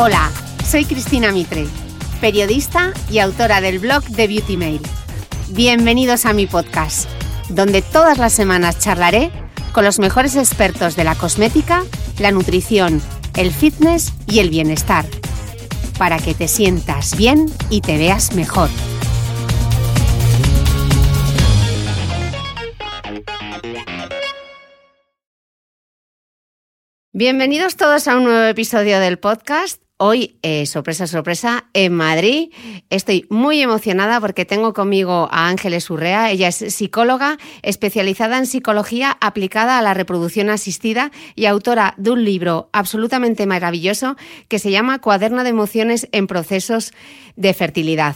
Hola, soy Cristina Mitre, periodista y autora del blog de Beauty Mail. Bienvenidos a mi podcast, donde todas las semanas charlaré con los mejores expertos de la cosmética, la nutrición, el fitness y el bienestar, para que te sientas bien y te veas mejor. Bienvenidos todos a un nuevo episodio del podcast. Hoy, eh, sorpresa, sorpresa, en Madrid. Estoy muy emocionada porque tengo conmigo a Ángeles Urrea. Ella es psicóloga especializada en psicología aplicada a la reproducción asistida y autora de un libro absolutamente maravilloso que se llama Cuaderno de emociones en procesos de fertilidad.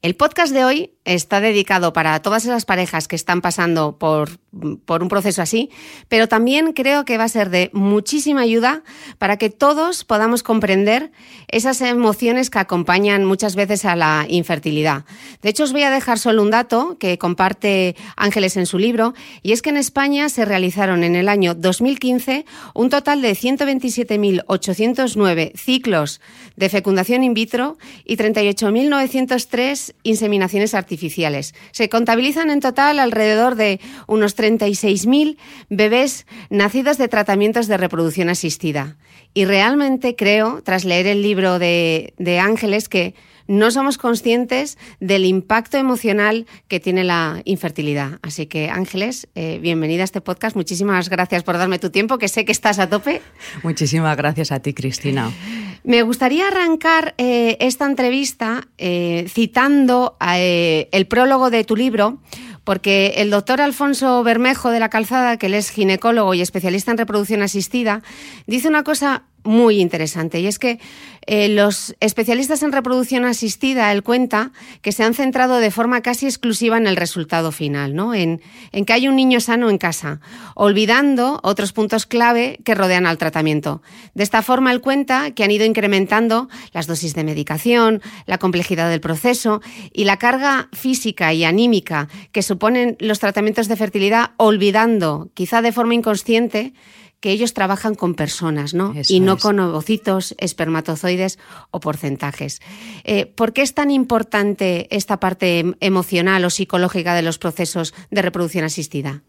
El podcast de hoy está dedicado para todas esas parejas que están pasando por, por, un proceso así, pero también creo que va a ser de muchísima ayuda para que todos podamos comprender esas emociones que acompañan muchas veces a la infertilidad. De hecho, os voy a dejar solo un dato que comparte Ángeles en su libro, y es que en España se realizaron en el año 2015 un total de 127.809 ciclos de fecundación in vitro y 38.903 inseminaciones artificiales. Se contabilizan en total alrededor de unos 36.000 bebés nacidos de tratamientos de reproducción asistida. Y realmente creo, tras leer el libro de, Ángeles, que no somos conscientes del impacto emocional que tiene la infertilidad. Así que, Ángeles, eh, bienvenida a este podcast. Muchísimas gracias por darme tu tiempo, que sé que estás a tope. Muchísimas gracias a ti, Cristina. Me gustaría arrancar eh, esta entrevista eh, citando el prólogo de tu libro, porque el doctor Alfonso Bermejo de la Calzada, que él es ginecólogo y especialista en reproducción asistida, dice una cosa muy interesante y es que eh, los especialistas en reproducción asistida, él cuenta que se han centrado de forma casi exclusiva en el resultado final, ¿no? en, en que hay un niño sano en casa, olvidando otros puntos clave que rodean al tratamiento. De esta forma, él cuenta que han ido incrementando las dosis de medicación, la complejidad del proceso y la carga física y anímica que suponen los tratamientos de fertilidad, olvidando, quizá de forma inconsciente, que ellos trabajan con personas, ¿no? y no con ovocitos, espermatozoides o porcentajes. Eh, ¿Por qué es tan importante esta parte emocional o psicológica de los procesos de reproducción asistida?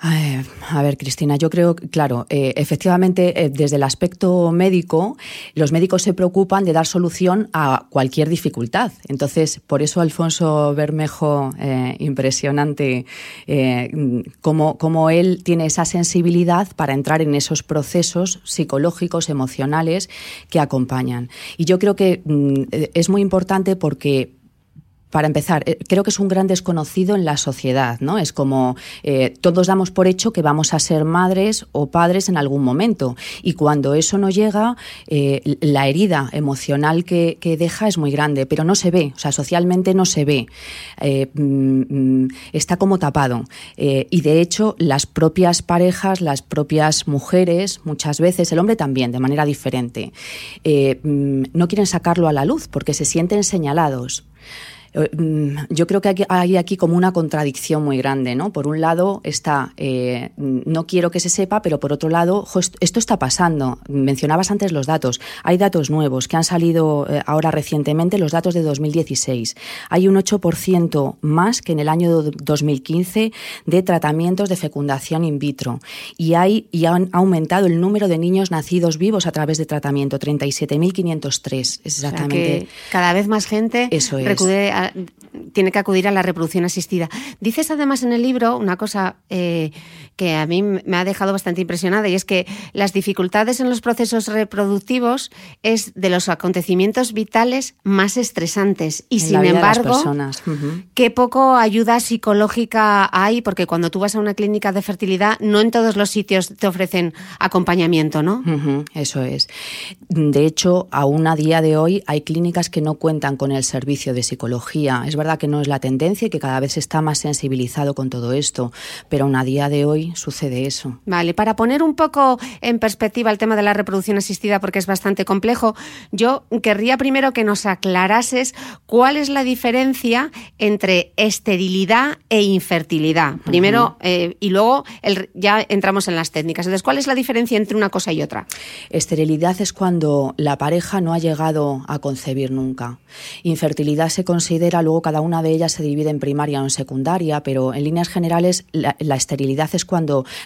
A ver, Cristina, yo creo, claro, eh, efectivamente, eh, desde el aspecto médico, los médicos se preocupan de dar solución a cualquier dificultad. Entonces, por eso Alfonso Bermejo, eh, impresionante, como, él tiene esa sensibilidad para entrar en esos procesos psicológicos, emocionales que acompañan. Y yo creo que mm, es muy importante porque para empezar, eh, creo que es un gran desconocido en la sociedad, ¿no? Es como eh, todos damos por hecho que vamos a ser madres o padres en algún momento y cuando eso no llega, eh, la herida emocional que, deja es muy grande, pero no se ve, o sea, socialmente no se ve, mm, mm, está como tapado y de hecho las propias parejas, las propias mujeres, muchas veces, el hombre también, de manera diferente, mm, no quieren sacarlo a la luz porque se sienten señalados. Eh, mm, yo creo que hay aquí como una contradicción muy grande, ¿no? Por un lado está, eh, no quiero que se sepa, pero por otro lado, esto está pasando. Mencionabas antes los datos. Hay datos nuevos que han salido eh, ahora recientemente, los datos de 2016. Hay un 8% más que en el año 2015 de tratamientos de fecundación in vitro. Y, hay, y han aumentado el número de niños nacidos vivos a través de tratamiento, 37.503. Exactamente. cada vez más gente Eso es tiene que acudir a la reproducción asistida. Dices además en el libro una cosa eh, que a mí me ha dejado bastante impresionada y es que las dificultades en los procesos reproductivos es de los acontecimientos vitales más estresantes y sin embargo qué poco ayuda psicológica hay porque cuando tú vas a una clínica de fertilidad no en todos los sitios te ofrecen acompañamiento, ¿no? eso es. De hecho, aún a día de hoy hay clínicas que no cuentan con el servicio de psicología. Es verdad que no es la tendencia y que cada vez se está más sensibilizado con todo esto, pero aún a día de hoy sucede eso. Vale, para poner un poco en perspectiva el tema de la reproducción asistida, porque es bastante complejo, yo querría primero que nos aclarases cuál es la diferencia entre esterilidad e infertilidad. Primero, eh, y luego ya entramos en las técnicas. Entonces, ¿cuál es la diferencia entre una cosa y otra? Esterilidad es cuando la pareja no ha llegado a concebir nunca. Infertilidad se considera, luego cada una de ellas se divide en primaria o en secundaria, pero en líneas generales la, esterilidad es cuando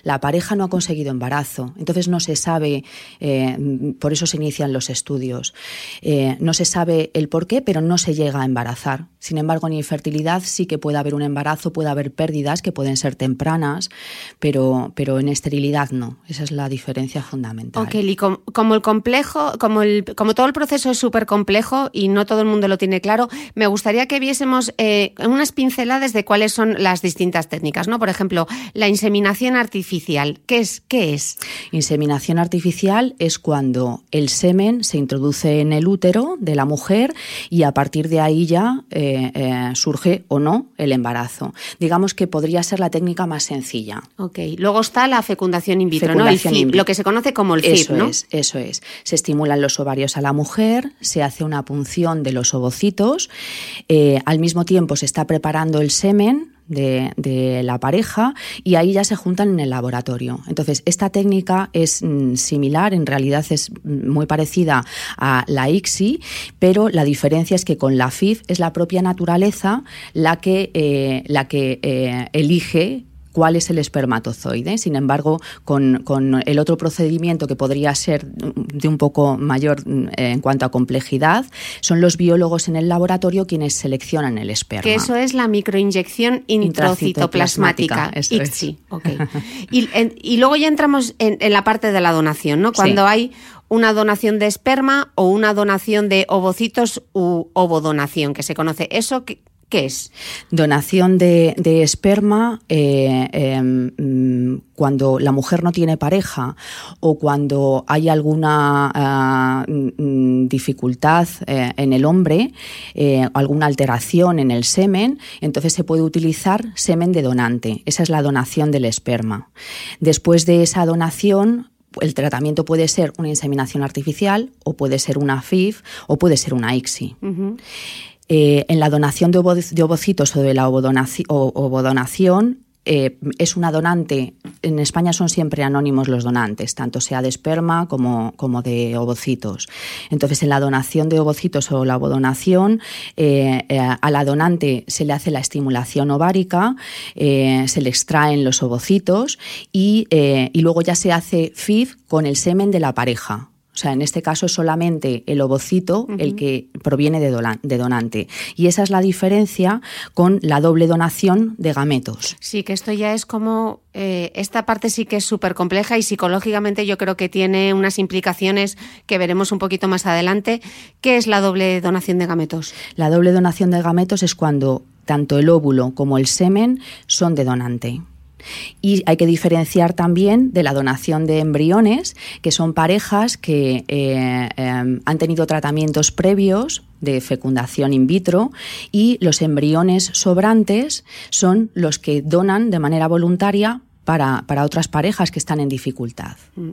la pareja no ha conseguido embarazo. Entonces no se sabe, eh, por eso se inician los estudios. Eh, no se sabe el por qué, pero no se llega a embarazar. Sin embargo, en infertilidad sí que puede haber un embarazo, puede haber pérdidas que pueden ser tempranas, pero, pero en esterilidad no. Esa es la diferencia fundamental. Ok, y como, el complejo, como, el, como todo el proceso es súper complejo y no todo el mundo lo tiene claro, me gustaría que viésemos eh, unas pinceladas de cuáles son las distintas técnicas, ¿no? Por ejemplo, la inseminación artificial. ¿Qué es? ¿Qué es? Inseminación artificial es cuando el semen se introduce en el útero de la mujer y a partir de ahí ya eh, eh, surge o no el embarazo. Digamos que podría ser la técnica más sencilla. Ok. Luego está la fecundación in vitro, ¿no? lo que se conoce como el FIP, eso Es, eso es. Se estimulan los ovarios a la mujer, se hace una punción de los ovocitos eh, al mismo tiempo se está preparando el semen de, la pareja y ahí ya se juntan en el laboratorio. Entonces, esta técnica es mm, similar, en realidad es mm, muy parecida a la ICSI, pero la diferencia es que con la FIF es la propia naturaleza la que, eh, la que eh, elige cuál es el espermatozoide. Sin embargo, con, el otro procedimiento que podría ser de un poco mayor mm, en cuanto a complejidad, son los biólogos en el laboratorio quienes seleccionan el esperma. Que eso es la microinyección intracitoplasmática. Y, y, luego ya entramos en, la parte de la donación, ¿no? Cuando hay una donación de esperma o una donación de ovocitos u ovodonación, que se conoce. ¿Eso ¿Qué es? Donación de, esperma eh, em, cuando la mujer no tiene pareja o cuando hay alguna ah, mm, dificultad eh, en el hombre, eh, alguna alteración en el semen, entonces se puede utilizar semen de donante. Esa es la donación del esperma. Después de esa donación, el tratamiento puede ser una inseminación artificial o puede ser una FIF o puede ser una ICSI. Eh, en la donación de, ovocitos o de la ovodonación, eh, es una donante, en España son siempre anónimos los donantes, tanto sea de esperma como, de ovocitos. Entonces, en la donación de ovocitos o la ovodonación, eh, a la donante se le hace la estimulación ovárica, se le extraen los ovocitos y, y luego ya se hace FIF con el semen de la pareja O sea, en este caso es solamente el ovocito el que proviene de, de, donante. Y esa es la diferencia con la doble donación de gametos. Sí, que esto ya es como... Eh, esta parte sí que es súper compleja y psicológicamente yo creo que tiene unas implicaciones que veremos un poquito más adelante. ¿Qué es la doble donación de gametos? La doble donación de gametos es cuando tanto el óvulo como el semen son de donante. Y hay que diferenciar también de la donación de embriones, que son parejas que eh, em, han tenido tratamientos previos de fecundación in vitro y los embriones sobrantes son los que donan de manera voluntaria para, para otras parejas que están en dificultad. Mm.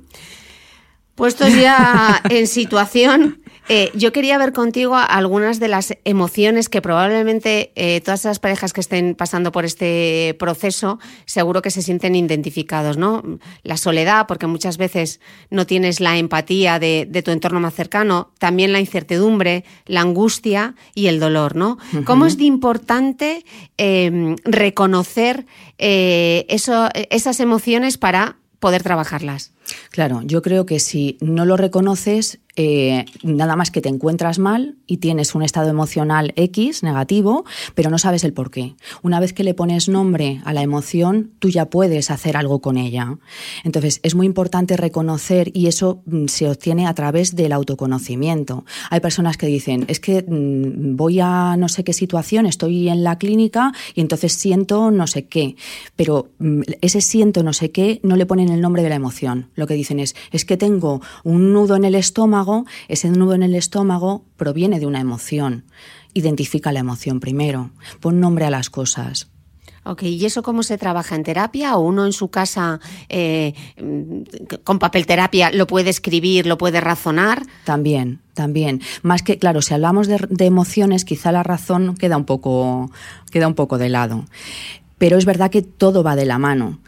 Puestos ya en situación, eh, yo quería ver contigo algunas de las emociones que probablemente eh, todas las parejas que estén pasando por este proceso seguro que se sienten identificados, ¿no? La soledad, porque muchas veces no tienes la empatía de, tu entorno más cercano, también la incertidumbre, la angustia y el dolor, ¿no? ¿Cómo es de importante em, reconocer eh, esas emociones para poder trabajarlas? Claro, yo creo que si no lo reconoces, eh, nada más que te encuentras mal y tienes un estado emocional X negativo, pero no sabes el por qué. Una vez que le pones nombre a la emoción, tú ya puedes hacer algo con ella. Entonces, es muy importante reconocer y eso mm, se obtiene a través del autoconocimiento. Hay personas que dicen, es que mm, voy a no sé qué situación, estoy en la clínica y entonces siento no sé qué, pero mm, ese siento no sé qué no le ponen el nombre de la emoción. Lo que dicen es, es que tengo un nudo en el estómago, ese nudo en el estómago proviene de una emoción. Identifica la emoción primero, pon nombre a las cosas. Ok, ¿y eso cómo se trabaja en terapia o uno en su casa eh, con papel terapia lo puede escribir, lo puede razonar? También, también. Más que, claro, si hablamos de, de emociones, quizá la razón queda un poco, queda un poco de lado pero es verdad que todo va de la mano.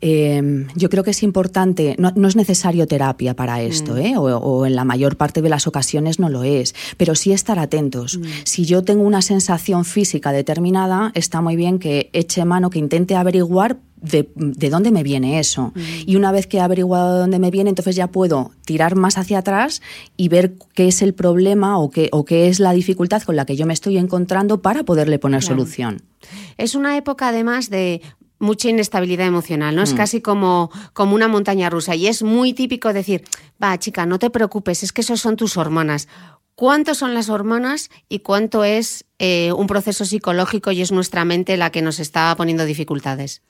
Eh, yo creo que es importante, no, es necesario terapia para esto, mm. ¿eh? o, en la mayor parte de las ocasiones no lo es, pero sí estar atentos. Mm. Si yo tengo una sensación física determinada, está muy bien que eche mano, que intente averiguar de, dónde me viene eso. Mm. Y una vez que he averiguado de dónde me viene, entonces ya puedo tirar más hacia atrás y ver qué es el problema o qué, o qué es la dificultad con la que yo me estoy encontrando para poderle poner solución. Es una época además de mucha inestabilidad emocional, ¿no? Es mm. casi como, como una montaña rusa y es muy típico decir, va chica, no te preocupes, es que esos son tus hormonas. ¿Cuánto son las hormonas y cuánto es eh, un proceso psicológico y es nuestra mente la que nos está poniendo dificultades?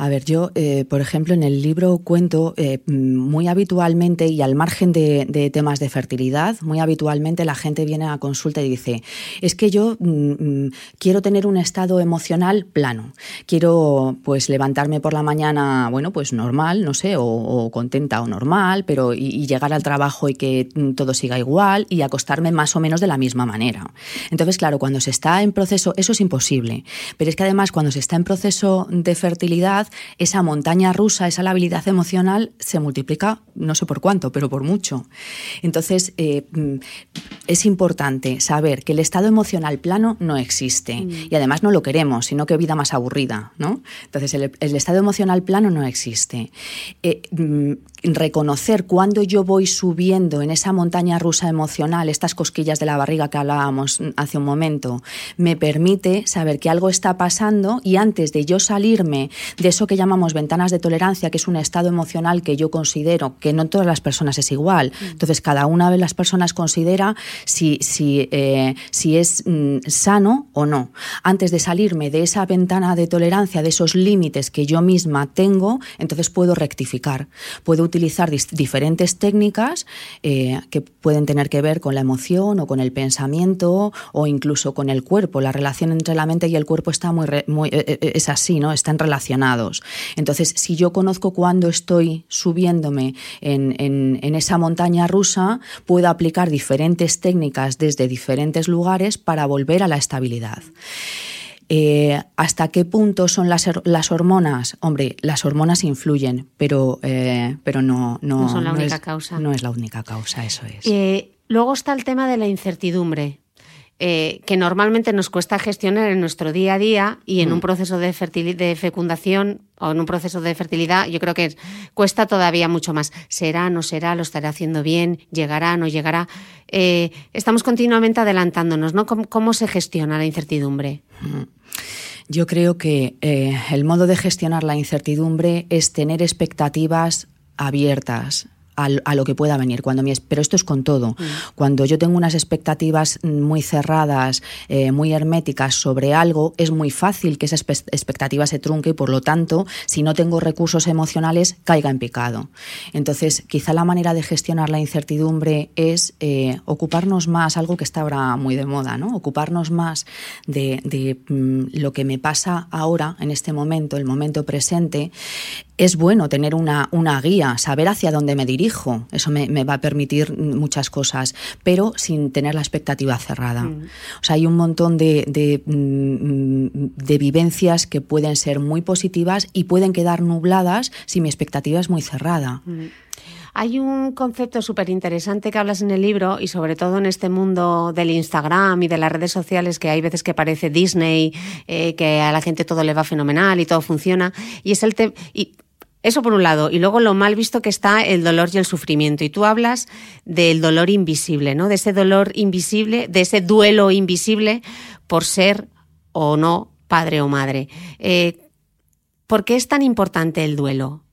A ver, yo, eh, por ejemplo, en el libro cuento eh, muy habitualmente y al margen de, temas de fertilidad, muy habitualmente la gente viene a consulta y dice, es que yo mm, mm, quiero tener un estado emocional plano, quiero pues levantarme por la mañana, bueno, pues normal, no sé, o, contenta o normal, pero y, llegar al trabajo y que mm, todo siga igual y acostarme más o menos de la misma manera. Entonces, claro, cuando se está en proceso, eso es imposible, pero es que además cuando se está en proceso de fertilidad, esa montaña rusa, esa labilidad emocional se multiplica no sé por cuánto, pero por mucho. Entonces, eh, mm, es importante saber que el estado emocional plano no existe mm. y además no lo queremos, sino que vida más aburrida, ¿no? Entonces, el, estado emocional plano no existe. Eh, mm, reconocer cuando yo voy subiendo en esa montaña rusa emocional, estas cosquillas de la barriga que hablábamos hace un momento, me permite saber que algo está pasando y antes de yo salirme de eso que llamamos ventanas de tolerancia, que es un estado emocional que yo considero que no todas las personas es igual. Mm. Entonces, cada una de las personas considera si, si, eh, si es mm, sano o no. Antes de salirme de esa ventana de tolerancia, de esos límites que yo misma tengo, entonces puedo rectificar. Puedo utilizar diferentes técnicas eh, que pueden tener que ver con la emoción o con el pensamiento o incluso con el cuerpo. La relación entre la mente y el cuerpo está muy, muy eh, es así, ¿no? Están relacionados. Entonces, si yo conozco cuándo estoy subiéndome en, esa montaña rusa, puedo aplicar diferentes técnicas desde diferentes lugares para volver a la estabilidad. Eh, ¿Hasta qué punto son las, las, hormonas? Hombre, las hormonas influyen, pero, eh, pero no, no, son la única causa. No es la única causa, eso es. Eh, luego está el tema de la incertidumbre. Eh, que normalmente nos cuesta gestionar en nuestro día a día y en un mm. proceso de, de fecundación o en un proceso de fertilidad, yo creo que cuesta todavía mucho más. ¿Será, no será? ¿Lo estaré haciendo bien? ¿Llegará, no llegará? Eh, estamos continuamente adelantándonos, ¿no? ¿Cómo, se gestiona la incertidumbre? Mm. Yo creo que eh, el modo de gestionar la incertidumbre es tener expectativas abiertas, a, lo que pueda venir. Cuando mi, pero esto es con todo. Mm. Cuando yo tengo unas expectativas muy cerradas, eh, muy herméticas sobre algo, es muy fácil que esa expectativa se trunque y, por lo tanto, si no tengo recursos emocionales, caiga en picado. Entonces, quizá la manera de gestionar la incertidumbre es eh, ocuparnos más, algo que está ahora muy de moda, ¿no? Ocuparnos más de, mm, lo que me pasa ahora, en este momento, el momento presente, es bueno tener una, una, guía, saber hacia dónde me dirijo. Eso me, va a permitir muchas cosas, pero sin tener la expectativa cerrada. Mm. O sea, hay un montón de, mm, de, vivencias que pueden ser muy positivas y pueden quedar nubladas si mi expectativa es muy cerrada. Mm. Hay un concepto súper interesante que hablas en el libro y sobre todo en este mundo del Instagram y de las redes sociales que hay veces que parece Disney, eh, que a la gente todo le va fenomenal y todo funciona. Y es el tema eso por un lado. Y luego lo mal visto que está el dolor y el sufrimiento. Y tú hablas del dolor invisible, ¿no? De ese dolor invisible, de ese duelo invisible por ser o no padre o madre. Eh, ¿Por qué es tan importante el duelo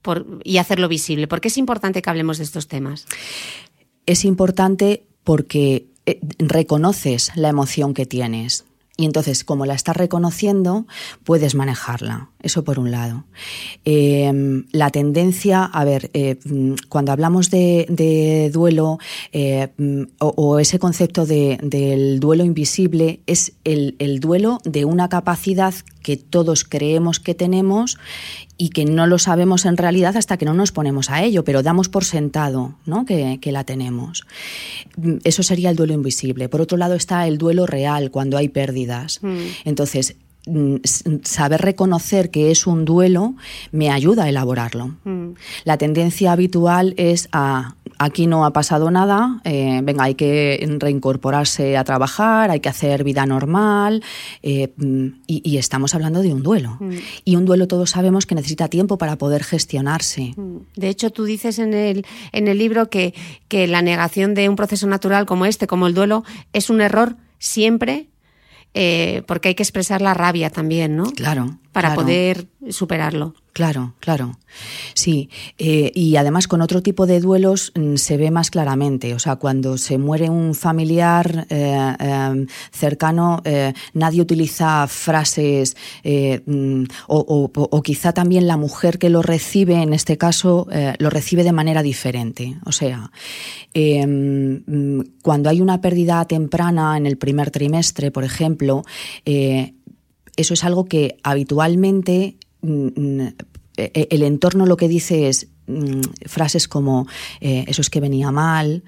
y hacerlo visible? ¿Por qué es importante que hablemos de estos temas? Es importante porque eh, reconoces la emoción que tienes. Y entonces, como la estás reconociendo, puedes manejarla. Eso por un lado. Em, la tendencia, a ver, eh, cuando hablamos de, duelo eh, o, ese concepto del duelo invisible, es el, el duelo de una capacidad que todos creemos que tenemos y que no lo sabemos en realidad hasta que no nos ponemos a ello, pero damos por sentado ¿no? que, la tenemos. Eso sería el duelo invisible. Por otro lado está el duelo real, cuando hay pérdidas. Mm. Entonces, Mm, saber reconocer que es un duelo me ayuda a elaborarlo. Mm. La tendencia habitual es a aquí no ha pasado nada, eh, venga, hay que reincorporarse a trabajar, hay que hacer vida normal, eh, mm, y, estamos hablando de un duelo. Y un duelo todos sabemos que necesita tiempo para poder gestionarse. De hecho, tú dices en el, en el libro que, que la negación de un proceso natural como este, como el duelo, es un error siempre eh, porque hay que expresar la rabia también, ¿no? Claro. Para poder superarlo. Claro, claro. Sí, eh, y además con otro tipo de duelos mm, se ve más claramente. O sea, cuando se muere un familiar eh, em, cercano, eh, nadie utiliza frases mm, o, quizá también la mujer que lo recibe, en este caso, lo recibe de manera diferente. O sea, em, mm, cuando hay una pérdida temprana en el primer trimestre, por ejemplo, eso es algo que habitualmente eh, eh, el entorno lo que dice es mm, frases como eh, eso es que venía mal,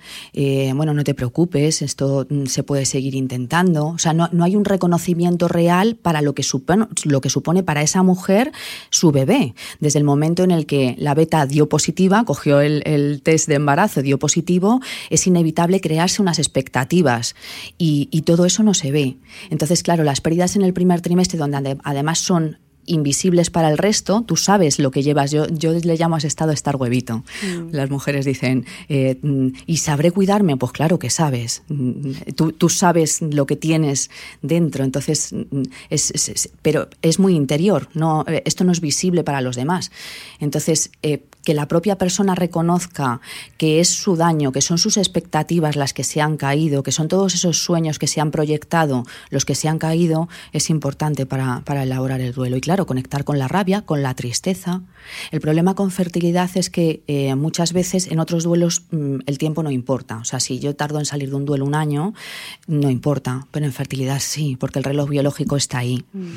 bueno, no te preocupes, esto mm, se puede seguir intentando. O sea, no, hay un reconocimiento real para lo que, supone, lo que supone para esa mujer su bebé. Desde el momento en el que la beta dio positiva, cogió el, test de embarazo, dio positivo, es inevitable crearse unas expectativas y todo eso no se ve. Entonces, claro, las pérdidas en el primer trimestre, donde además son invisibles para el resto, tú sabes lo que llevas. Yo, yo le llamo a ese estado estar huevito. Mm. Las mujeres dicen, eh, ¿y sabré cuidarme? Pues claro que sabes. Mm, tú, tú sabes lo que tienes dentro, entonces, mm, es, pero es muy interior, no, eh, esto no es visible para los demás. Entonces, eh, que la propia persona reconozca que es su daño, que son sus expectativas las que se han caído, que son todos esos sueños que se han proyectado los que se han caído, es importante para, elaborar el duelo. Y claro, conectar con la rabia, con la tristeza. El problema con fertilidad es que eh, muchas veces en otros duelos mm, el tiempo no importa. O sea, si yo tardo en salir de un duelo un año, no importa, pero en fertilidad sí, porque el reloj biológico está ahí. Mm.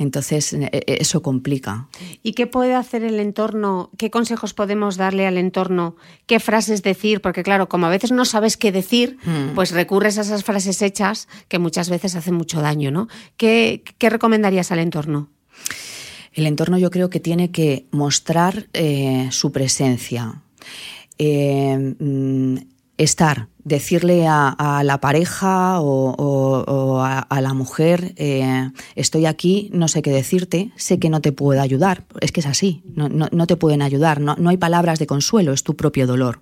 Entonces, e, e, eso complica. ¿Y qué puede hacer el entorno? ¿Qué consejos podemos darle al entorno? ¿Qué frases decir? Porque claro, como a veces no sabes qué decir, hmm. pues recurres a esas frases hechas que muchas veces hacen mucho daño, ¿no? ¿Qué, recomendarías al entorno? El entorno yo creo que tiene que mostrar eh, su presencia. Eh, mm, estar, decirle a, la pareja o, a, la mujer, eh, estoy aquí, no sé qué decirte, sé que no te puedo ayudar. Es que es así, no, no, te pueden ayudar, no, no, hay palabras de consuelo, es tu propio dolor.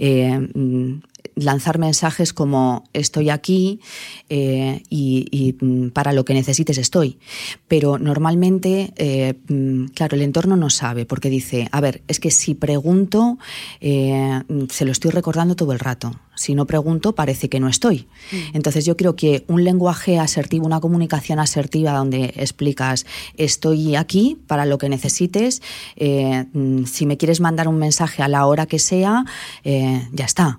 Mm, lanzar mensajes como estoy aquí eh, y, mm, para lo que necesites estoy. Pero normalmente, eh, mm, claro, el entorno no sabe porque dice, a ver, es que si pregunto, eh, se lo estoy recordando todo el rato. Si no pregunto, parece que no estoy. Mm. Entonces yo creo que un lenguaje asertivo, una comunicación asertiva donde explicas, estoy aquí para lo que necesites, si me quieres mandar un mensaje a la hora que sea, ya está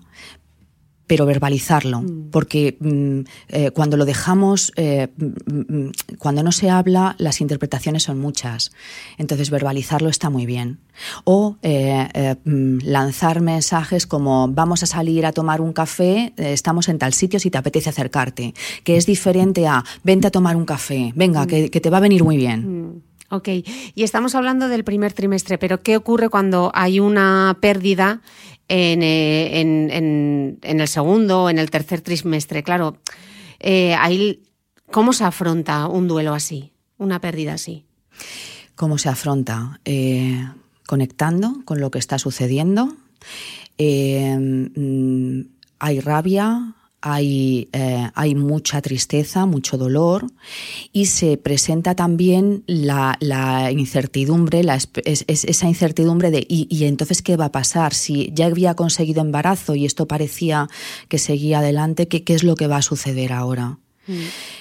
pero verbalizarlo, mm. porque mm, eh, cuando lo dejamos, eh, mm, cuando no se habla, las interpretaciones son muchas. Entonces, verbalizarlo está muy bien. O eh, lanzar mensajes como vamos a salir a tomar un café, estamos en tal sitio si te apetece acercarte, que es diferente a vente a tomar un café, venga, que, que te va a venir muy bien. Ok, y estamos hablando del primer trimestre, pero ¿qué ocurre cuando hay una pérdida eh, en, en, el segundo, en el tercer trimestre. Claro, eh, ¿cómo se afronta un duelo así, una pérdida así? ¿Cómo se afronta? Eh, conectando con lo que está sucediendo. Mm, hay rabia, hay, eh, hay mucha tristeza, mucho dolor y se presenta también la, incertidumbre, la, esa incertidumbre de ¿y, entonces qué va a pasar? Si ya había conseguido embarazo y esto parecía que seguía adelante, ¿qué, qué es lo que va a suceder ahora? Mm.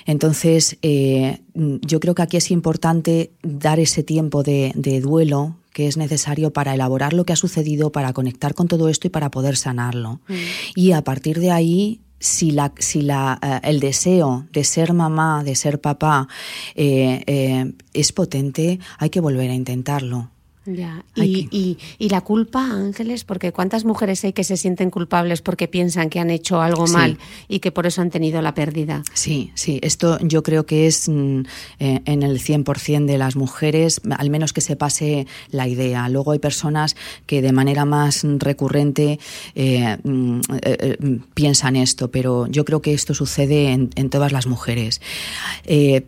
Entonces, eh, yo creo que aquí es importante dar ese tiempo de, de duelo que es necesario para elaborar lo que ha sucedido, para conectar con todo esto y para poder sanarlo. Mm. Y a partir de ahí si, la, si la, eh, el deseo de ser mamá, de ser papá, eh, eh, es potente, hay que volver a intentarlo. Ya. Y, y, la culpa, Ángeles, porque cuántas mujeres hay que se sienten culpables porque piensan que han hecho algo mal y que por eso han tenido la pérdida. Sí, sí, esto yo creo que es mm, eh, en el 100% de las mujeres, al menos que se pase la idea. Luego hay personas que de manera más recurrente eh, mm, eh, piensan esto, pero yo creo que esto sucede en, todas las mujeres.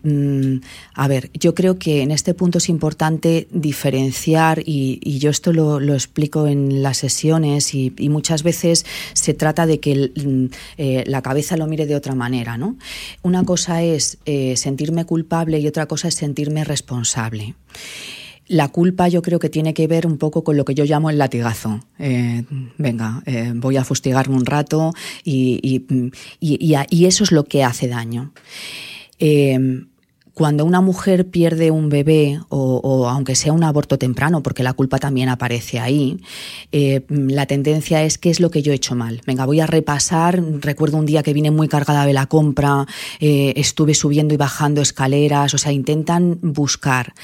Mm, a ver, yo creo que en este punto es importante diferenciar y, yo esto lo, explico en las sesiones y, muchas veces se trata de que mm, eh, la cabeza lo mire de otra manera. ¿no? Una cosa es eh, sentirme culpable y otra cosa es sentirme responsable. La culpa yo creo que tiene que ver un poco con lo que yo llamo el latigazo. Eh, venga, voy a fustigarme un rato y, y, eso es lo que hace daño. Cuando una mujer pierde un bebé, o, aunque sea un aborto temprano, porque la culpa también aparece ahí, eh, la tendencia es qué es lo que yo he hecho mal. Venga, voy a repasar. Recuerdo un día que vine muy cargada de la compra, eh, estuve subiendo y bajando escaleras, o sea, intentan buscar.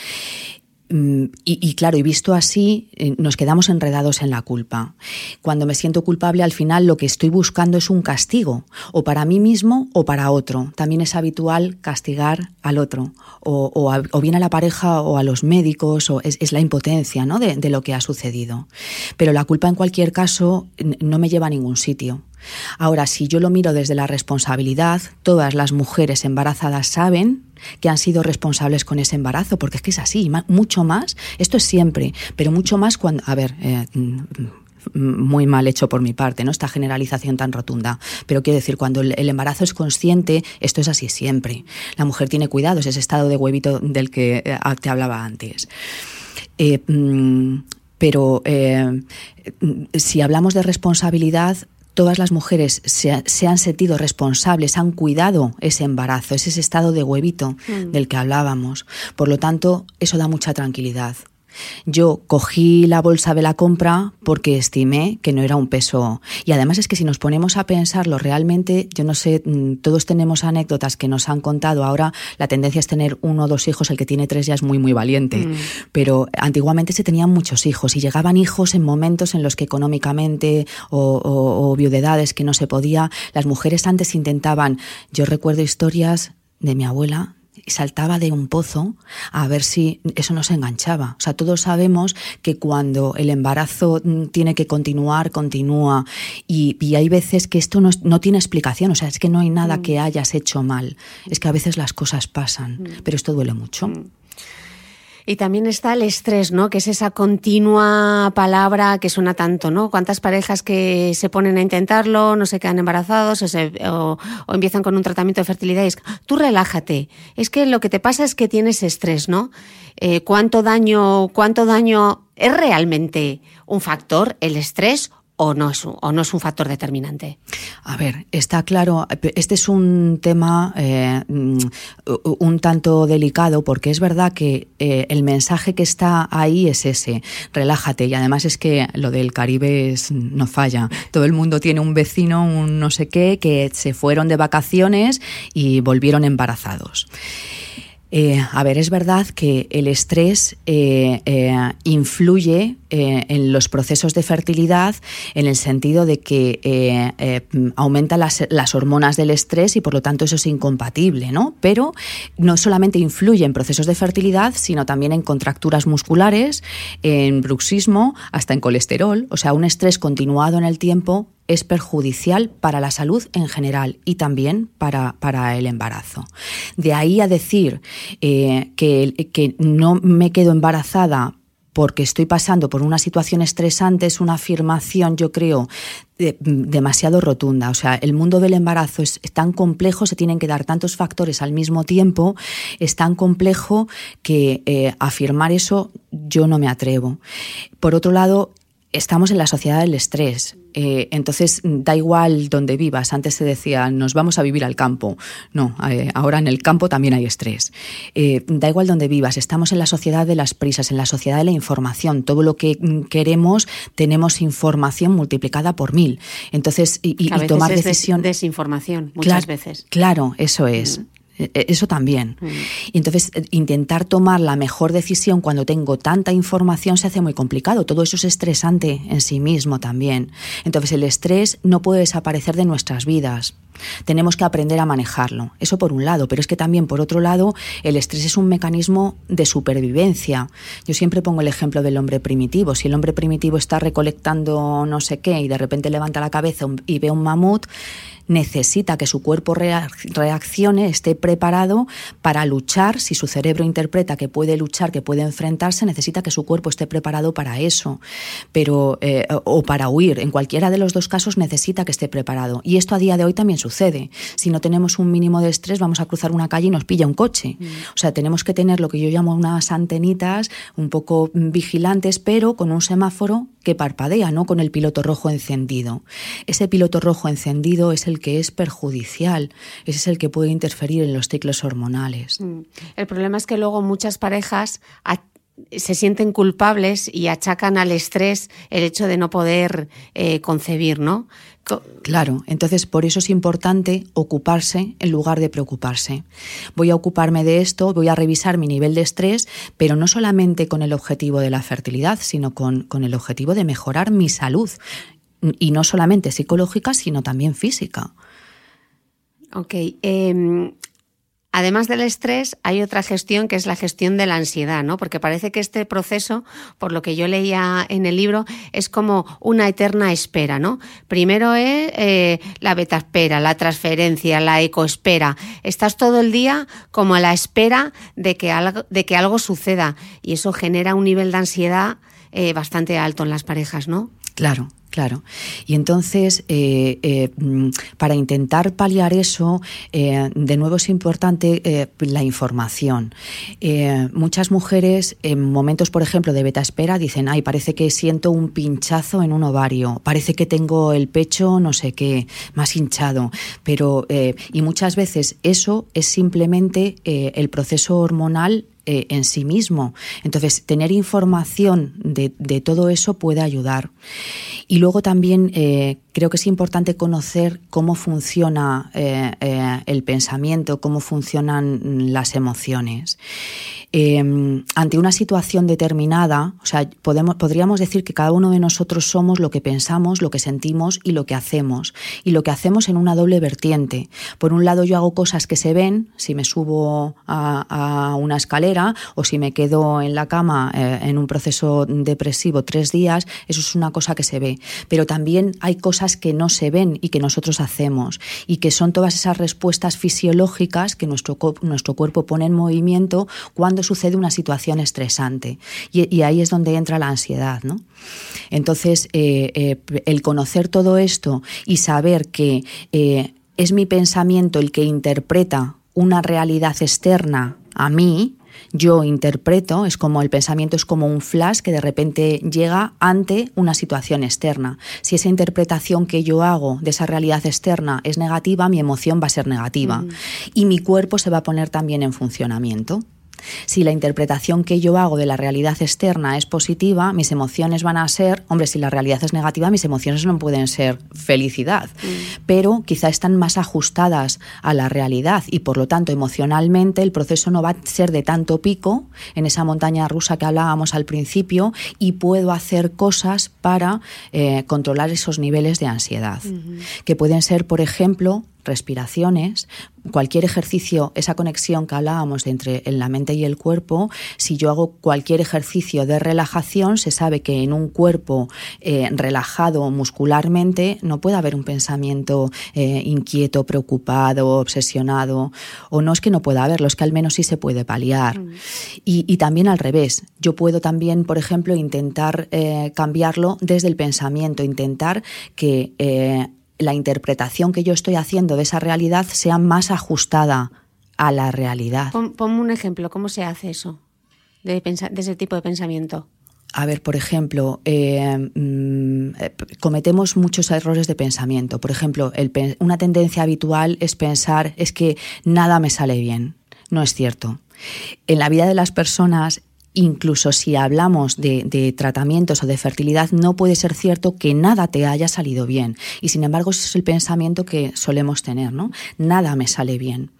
Mm, y, claro, y visto así, eh, nos quedamos enredados en la culpa. Cuando me siento culpable, al final lo que estoy buscando es un castigo, o para mí mismo o para otro. También es habitual castigar al otro, o, bien a la pareja o a los médicos, o es, la impotencia ¿no? de lo que ha sucedido. Pero la culpa en cualquier caso no me lleva a ningún sitio. Ahora, si yo lo miro desde la responsabilidad, todas las mujeres embarazadas saben que han sido responsables con ese embarazo, porque es que es así, mucho más, esto es siempre, pero mucho más cuando, a ver, eh, mm, muy mal hecho por mi parte, ¿no? Esta generalización tan rotunda. Pero quiero decir, cuando el, embarazo es consciente, esto es así siempre. La mujer tiene cuidado, es ese estado de huevito del que eh, te hablaba antes. Eh, mm, pero si hablamos de responsabilidad, todas las mujeres se, han sentido responsables, han cuidado ese embarazo, ese estado de huevito mm. del que hablábamos. Por lo tanto, eso da mucha tranquilidad. Yo cogí la bolsa de la compra porque estimé que no era un peso. Y además es que si nos ponemos a pensarlo realmente, yo no sé, mm, todos tenemos anécdotas que nos han contado. Ahora la tendencia es tener uno o dos hijos, el que tiene tres ya es muy, muy valiente. Mm. Pero antiguamente se tenían muchos hijos y llegaban hijos en momentos en los que económicamente o, o viudedades que no se podía, las mujeres antes intentaban, yo recuerdo historias de mi abuela y saltaba de un pozo a ver si eso no se enganchaba. O sea, todos sabemos que cuando el embarazo mm, tiene que continuar, continúa. Y, hay veces que esto no, tiene explicación. O sea, es que no hay nada mm. que hayas hecho mal. Es que a veces las cosas pasan, mm. pero esto duele mucho. Y también está el estrés, ¿no? Que es esa continua palabra que suena tanto, ¿no? ¿Cuántas parejas que se ponen a intentarlo, no se quedan embarazados o, empiezan con un tratamiento de fertilidad es, tú relájate. Es que lo que te pasa es que tienes estrés, ¿no? Eh, ¿Cuánto daño, cuánto daño es realmente un factor, el estrés o no es un, o no es un factor determinante? A ver, está claro, este es un tema eh, mm, un tanto delicado porque es verdad que eh, el mensaje que está ahí es ese, relájate y además es que lo del Caribe no falla. Todo el mundo tiene un vecino, un no sé qué, que se fueron de vacaciones y volvieron embarazados. Eh, a ver, es verdad que el estrés eh, eh, influye en los procesos de fertilidad en el sentido de que aumenta las, las, hormonas del estrés y por lo tanto eso es incompatible, ¿no? Pero no solamente influye en procesos de fertilidad, sino también en contracturas musculares, en bruxismo, hasta en colesterol. O sea, un estrés continuado en el tiempo es perjudicial para la salud en general y también para, para el embarazo. De ahí a decir eh, que, que no me quedo embarazada porque estoy pasando por una situación estresante es una afirmación, yo creo, demasiado rotunda. O sea, el mundo del embarazo es, tan complejo, se tienen que dar tantos factores al mismo tiempo, es tan complejo que eh, afirmar eso yo no me atrevo. Por otro lado, estamos en la sociedad del estrés. Eh, entonces, da igual donde vivas. Antes se decía, nos vamos a vivir al campo. No, eh, ahora en el campo también hay estrés. Eh, da igual donde vivas. Estamos en la sociedad de las prisas, en la sociedad de la información. Todo lo que queremos, tenemos información multiplicada por mil. Entonces, y, tomar decisión. desinformación, muchas veces. Claro, eso es. Mm. E, e, eso también. Mm. Y entonces, eh, intentar tomar la mejor decisión cuando tengo tanta información se hace muy complicado. Todo eso es estresante en sí mismo también. Entonces, el estrés no puede desaparecer de nuestras vidas. Tenemos que aprender a manejarlo. Eso por un lado, pero es que también por otro lado, el estrés es un mecanismo de supervivencia. Yo siempre pongo el ejemplo del hombre primitivo. Si el hombre primitivo está recolectando no sé qué y de repente levanta la cabeza y ve un mamut, necesita que su cuerpo reaccione, esté preparado para luchar. Si su cerebro interpreta que puede luchar, que puede enfrentarse, necesita que su cuerpo esté preparado para eso. Pero, eh, o para huir. En cualquiera de los dos casos necesita que esté preparado. Y esto a día de hoy también sucede. Si no tenemos un mínimo de estrés, vamos a cruzar una calle y nos pilla un coche. Mm. O sea, tenemos que tener lo que yo llamo unas antenitas un poco vigilantes, pero con un semáforo que parpadea, no con el piloto rojo encendido. Ese piloto rojo encendido es el que es perjudicial, ese es el que puede interferir en los ciclos hormonales. Mm. El problema es que luego muchas parejas se sienten culpables y achacan al estrés el hecho de no poder eh, concebir, ¿no? Claro, entonces por eso es importante ocuparse en lugar de preocuparse. Voy a ocuparme de esto, voy a revisar mi nivel de estrés, pero no solamente con el objetivo de la fertilidad, sino con, con el objetivo de mejorar mi salud. Y no solamente psicológica, sino también física. Ok. Eh, Además del estrés, hay otra gestión que es la gestión de la ansiedad, ¿no? Porque parece que este proceso, por lo que yo leía en el libro, es como una eterna espera, ¿no? Primero es eh, la beta espera, la transferencia, la ecoespera. Estás todo el día como a la espera de que algo, de que algo suceda y eso genera un nivel de ansiedad eh, bastante alto en las parejas, ¿no? Claro, Claro. Y entonces, eh, eh, mm, para intentar paliar eso, eh, de nuevo es importante la información. muchas mujeres, en momentos, por ejemplo, de beta espera, dicen, ay, parece que siento un pinchazo en un ovario, parece que tengo el pecho, no sé qué, más hinchado. Pero, y muchas veces eso es simplemente el proceso hormonal eh, en sí mismo. Entonces, tener información de, todo eso puede ayudar. Y luego también eh, creo que es importante conocer cómo funciona eh, el pensamiento, cómo funcionan las emociones. Em, ante una situación determinada, o sea, podemos, podríamos decir que cada uno de nosotros somos lo que pensamos, lo que sentimos y lo que hacemos. Y lo que hacemos en una doble vertiente. Por un lado, yo hago cosas que se ven, si me subo a, una escalera o si me quedo en la cama eh, en un proceso depresivo tres días, eso es una cosa que se ve. Pero también hay cosas que no se ven y que nosotros hacemos y que son todas esas respuestas fisiológicas que nuestro, nuestro cuerpo pone en movimiento cuando sucede una situación estresante. Y, ahí es donde entra la ansiedad. ¿no? Entonces, eh, eh, el conocer todo esto y saber que es mi pensamiento el que interpreta una realidad externa a mí, yo interpreto, es como el pensamiento es como un flash que de repente llega ante una situación externa. Si esa interpretación que yo hago de esa realidad externa es negativa, mi emoción va a ser negativa y mi cuerpo se va a poner también en funcionamiento. Si la interpretación que yo hago de la realidad externa es positiva, mis emociones van a ser, hombre, si la realidad es negativa, mis emociones no pueden ser felicidad, mm. pero quizá están más ajustadas a la realidad y por lo tanto emocionalmente el proceso no va a ser de tanto pico en esa montaña rusa que hablábamos al principio y puedo hacer cosas para eh, controlar esos niveles de ansiedad, que pueden ser, por ejemplo, respiraciones, cualquier ejercicio, esa conexión que hablábamos de entre la mente y el cuerpo, si yo hago cualquier ejercicio de relajación, se sabe que en un cuerpo eh, relajado muscularmente no puede haber un pensamiento eh, inquieto, preocupado, obsesionado, o no es que no pueda haberlo, es que al menos sí se puede paliar. Mm. Y, también al revés, yo puedo también, por ejemplo, intentar eh, cambiarlo desde el pensamiento, intentar que la interpretación que yo estoy haciendo de esa realidad sea más ajustada a la realidad. ponme un ejemplo, ¿cómo se hace eso? De, ese tipo de pensamiento. A ver, por ejemplo, eh, mm, cometemos muchos errores de pensamiento. Por ejemplo, una tendencia habitual es pensar es que nada me sale bien. No es cierto. En la vida de las personas incluso si hablamos de, tratamientos o de fertilidad, no puede ser cierto que nada te haya salido bien. Y sin embargo, ese es el pensamiento que solemos tener, ¿no? Nada me sale bien.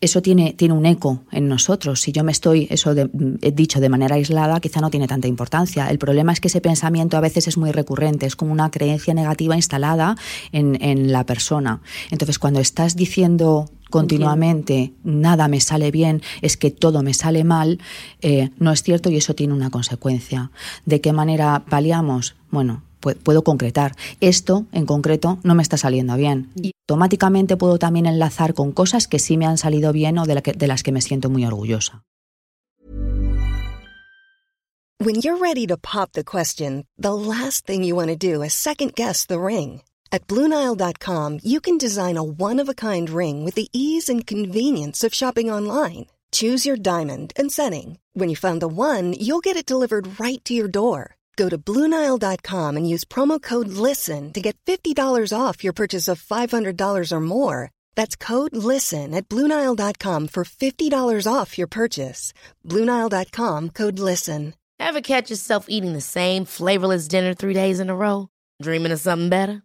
Eso tiene, tiene un eco en nosotros. Si yo me estoy, eso he dicho de manera aislada, quizá no tiene tanta importancia. El problema es que ese pensamiento a veces es muy recurrente, es como una creencia negativa instalada en, en la persona. Entonces, cuando estás diciendo continuamente nada me sale bien, es que todo me sale mal, eh, no es cierto y eso tiene una consecuencia. ¿De qué manera paliamos? Bueno, puedo concretar. Esto en concreto no me está saliendo bien. Y automáticamente puedo también enlazar con cosas que sí me han salido bien o de, de las que me siento muy orgullosa. When you're ready to pop the question, the last thing you want to do is second guess the ring. At Bluenile.com, you can design a one of a kind ring with the ease and convenience of shopping online. Choose your diamond and setting. When you find the one, you'll get it delivered right to your door. Go to Bluenile.com and use promo code LISTEN to get $50 off your purchase of $500 or more. That's code LISTEN at Bluenile.com for $50 off your purchase. Bluenile.com code LISTEN. Ever catch yourself eating the same flavorless dinner three days in a row? Dreaming of something better?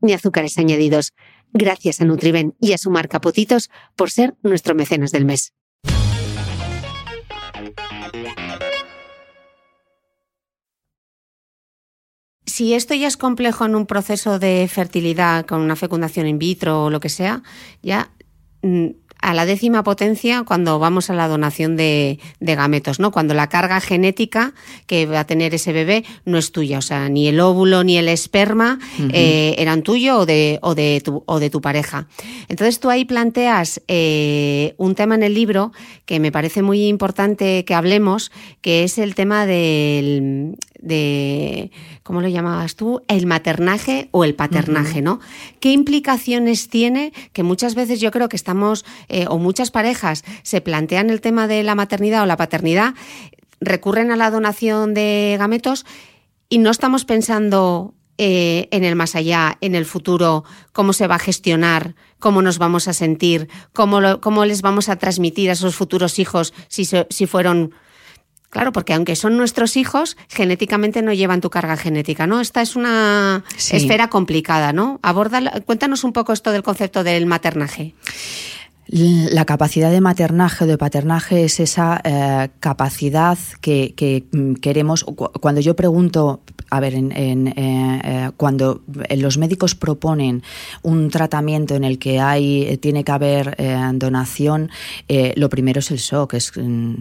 ni azúcares añadidos. Gracias a Nutriben y a su marca Potitos por ser nuestro mecenas del mes. Si esto ya es complejo en un proceso de fertilidad con una fecundación in vitro o lo que sea, ya mm, a la décima potencia cuando vamos a la donación de, gametos, ¿no? Cuando la carga genética que va a tener ese bebé no es tuya, o sea, ni el óvulo ni el esperma eh, eran tuyo o de, o, de tu, o de tu pareja. Entonces tú ahí planteas eh, un tema en el libro que me parece muy importante que hablemos, que es el tema del, de, ¿cómo lo llamabas tú? El maternaje o el paternaje, ¿no? ¿Qué implicaciones tiene que muchas veces yo creo que estamos, eh, o muchas parejas se plantean el tema de la maternidad o la paternidad, recurren a la donación de gametos y no estamos pensando eh, en el más allá, en el futuro, cómo se va a gestionar, cómo nos vamos a sentir, cómo, cómo les vamos a transmitir a esos futuros hijos si, si fueron Claro, porque aunque son nuestros hijos, genéticamente no llevan tu carga genética, ¿no? Esta es una esfera complicada, ¿no? Aborda, cuéntanos un poco esto del concepto del maternaje. La capacidad de maternaje o de paternaje es esa eh, capacidad que, mm, queremos. Cuando yo pregunto, a ver, en, eh, eh, cuando los médicos proponen un tratamiento en el que hay tiene que haber donación, lo primero es el shock, es mm,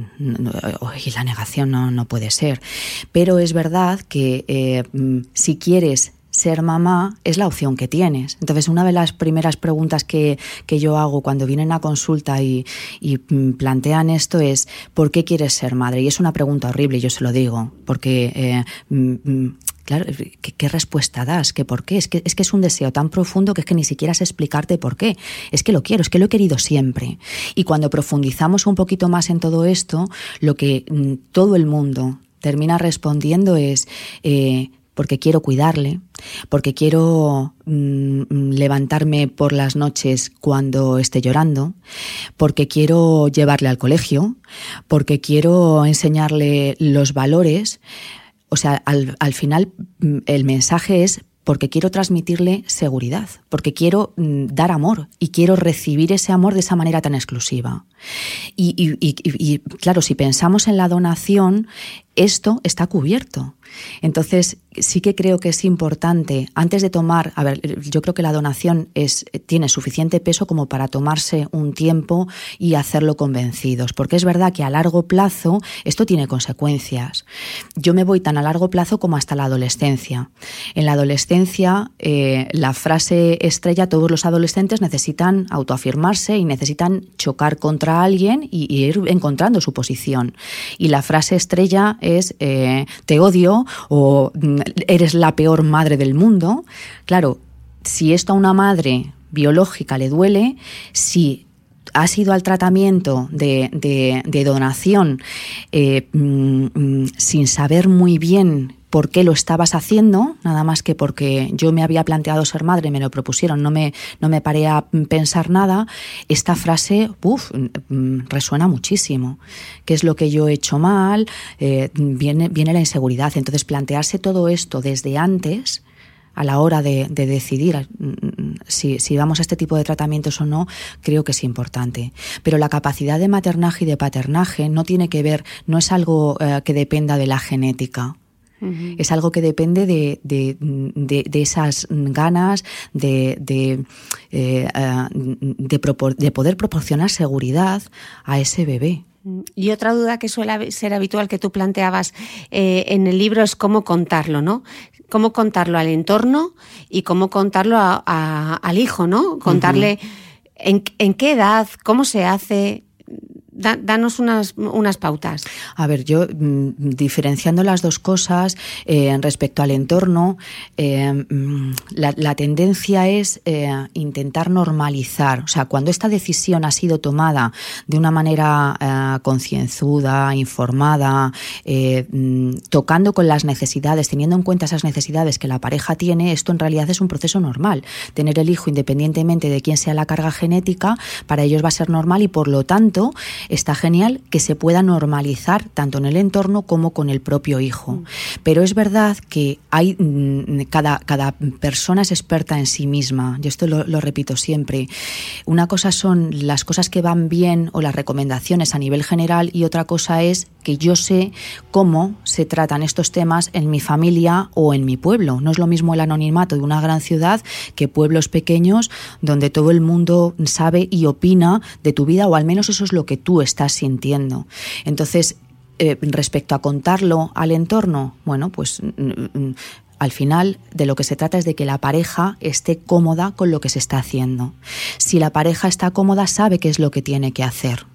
la negación no, no puede ser. Pero es verdad que mm, si quieres ser mamá es la opción que tienes. Entonces, una de las primeras preguntas que, yo hago cuando vienen a consulta y, mm, plantean esto es, ¿por qué quieres ser madre? Y es una pregunta horrible, yo se lo digo, porque... Eh, mm, mm, claro, ¿qué, respuesta das? ¿Qué por qué? Es que, es que es un deseo tan profundo que es que ni siquiera sé explicarte por qué. Es que lo quiero, es que lo he querido siempre. Y cuando profundizamos un poquito más en todo esto, lo que todo el mundo termina respondiendo es, eh, porque quiero cuidarle, porque quiero mm, levantarme por las noches cuando esté llorando, porque quiero llevarle al colegio, porque quiero enseñarle los valores. O sea, al, al final mm, el mensaje es porque quiero transmitirle seguridad, porque quiero mm, dar amor y quiero recibir ese amor de esa manera tan exclusiva. Y, claro, si pensamos en la donación, esto está cubierto. Entonces, sí que creo que es importante, antes de tomar, a ver, yo creo que la donación es, tiene suficiente peso como para tomarse un tiempo y hacerlo convencidos, porque es verdad que a largo plazo esto tiene consecuencias. Yo me voy tan a largo plazo como hasta la adolescencia. En la adolescencia, eh, la frase estrella, todos los adolescentes necesitan autoafirmarse y necesitan chocar contra alguien y, ir encontrando su posición. Y la frase estrella es, eh, te odio, o mm, eres la peor madre del mundo. Claro, si esto a una madre biológica le duele, si has ido al tratamiento de, donación eh, mm, mm, sin saber muy bien por qué lo estabas haciendo, nada más que porque yo me había planteado ser madre, me lo propusieron, no me, no me paré a pensar nada, esta frase mm, resuena muchísimo. ¿Qué es lo que yo he hecho mal? Eh, viene, viene la inseguridad. Entonces, plantearse todo esto desde antes a la hora de, decidir mm, si, si, vamos a este tipo de tratamientos o no, creo que es importante. Pero la capacidad de maternaje y de paternaje no tiene que ver, no es algo eh, que dependa de la genética. Es algo que depende de, de, esas ganas de, de, eh, de, poder proporcionar seguridad a ese bebé. Y otra duda que suele ser habitual que tú planteabas eh, en el libro es cómo contarlo, ¿no? Cómo contarlo al entorno y cómo contarlo al hijo, ¿no? Contarle en, en, qué edad, cómo se hace, danos unas, unas pautas. A ver, yo mm, diferenciando las dos cosas eh, respecto al entorno, eh, mm, la, tendencia es eh, intentar normalizar. O sea, cuando esta decisión ha sido tomada de una manera concienzuda, informada, mm, tocando con las necesidades, teniendo en cuenta esas necesidades que la pareja tiene, esto en realidad es un proceso normal. Tener el hijo independientemente de quién sea la carga genética, para ellos va a ser normal y por lo tanto está genial que se pueda normalizar tanto en el entorno como con el propio hijo. Mm. Pero es verdad que hay mm, cada, cada persona es experta en sí misma. Yo esto lo, lo repito siempre. Una cosa son las cosas que van bien o las recomendaciones a nivel general y otra cosa es que yo sé cómo se tratan estos temas en mi familia o en mi pueblo. No es lo mismo el anonimato de una gran ciudad que pueblos pequeños donde todo el mundo sabe y opina de tu vida o al menos eso es lo que tú estás sintiendo. Entonces, eh, respecto a contarlo al entorno, bueno, pues al final de lo que se trata es de que la pareja esté cómoda con lo que se está haciendo. Si la pareja está cómoda, sabe qué es lo que tiene que hacer.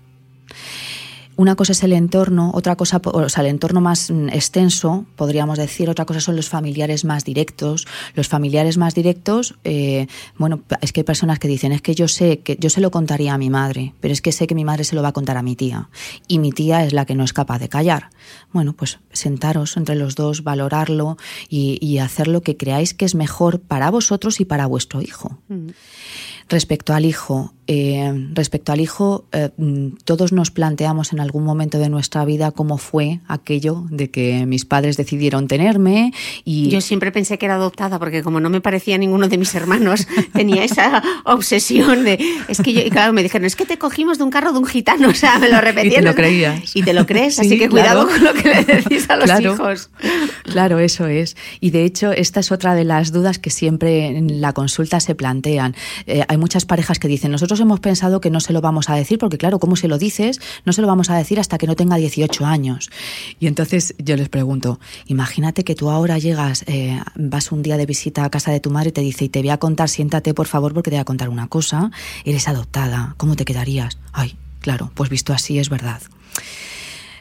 Una cosa es el entorno, otra cosa, o sea, el entorno más mm, extenso, podríamos decir, otra cosa son los familiares más directos. Los familiares más directos, eh, bueno, es que hay personas que dicen, es que yo sé que yo se lo contaría a mi madre, pero es que sé que mi madre se lo va a contar a mi tía. Y mi tía es la que no es capaz de callar. Bueno, pues sentaros entre los dos, valorarlo y, hacer lo que creáis que es mejor para vosotros y para vuestro hijo. Mm. Respecto al hijo, eh, respecto al hijo, eh, todos nos planteamos en algún momento de nuestra vida cómo fue aquello de que mis padres decidieron tenerme y yo siempre pensé que era adoptada porque como no me parecía ninguno de mis hermanos tenía esa obsesión de es que yo y claro me dijeron es que te cogimos de un carro de un gitano, o sea me lo repetían y te lo creías y te lo crees, así que cuidado con lo que le decís a los hijos. Claro, eso es. Y de hecho esta es otra de las dudas que siempre en la consulta se plantean. Eh, hay muchas parejas que dicen, nosotros hemos pensado que no se lo vamos a decir, porque claro, ¿cómo se lo dices? No se lo vamos a decir hasta que no tenga 18 años. Y entonces yo les pregunto, imagínate que tú ahora llegas, eh, vas un día de visita a casa de tu madre y te dice, y te voy a contar, siéntate por favor porque te voy a contar una cosa, eres adoptada, ¿cómo te quedarías? Ay, claro, pues visto así es verdad.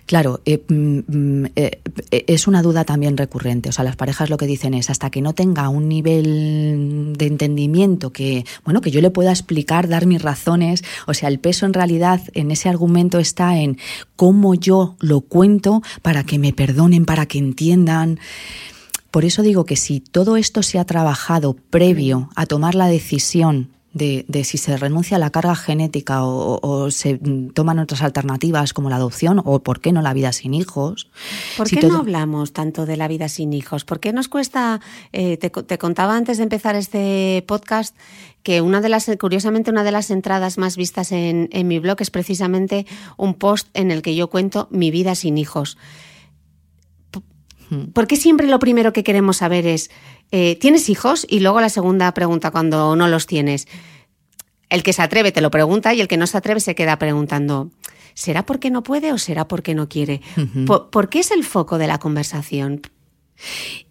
Claro, eh, mm, mm, eh, eh, es una duda también recurrente. O sea, las parejas lo que dicen es hasta que no tenga un nivel de entendimiento que, bueno, que yo le pueda explicar, dar mis razones. O sea, el peso en realidad en ese argumento está en cómo yo lo cuento para que me perdonen, para que entiendan. Por eso digo que si todo esto se ha trabajado previo a tomar la decisión de, si se renuncia a la carga genética o, se toman otras alternativas como la adopción o por qué no la vida sin hijos. ¿Por qué no hablamos tanto de la vida sin hijos? ¿Por qué nos cuesta, eh, te, contaba antes de empezar este podcast que una de las, curiosamente, una de las entradas más vistas en, mi blog es precisamente un post en el que yo cuento mi vida sin hijos. ¿Por qué siempre lo primero que queremos saber es eh, ¿tienes hijos? Y luego la segunda pregunta cuando no los tienes. El que se atreve te lo pregunta y el que no se atreve se queda preguntando, ¿será porque no puede o será porque no quiere? ¿Por, qué es el foco de la conversación?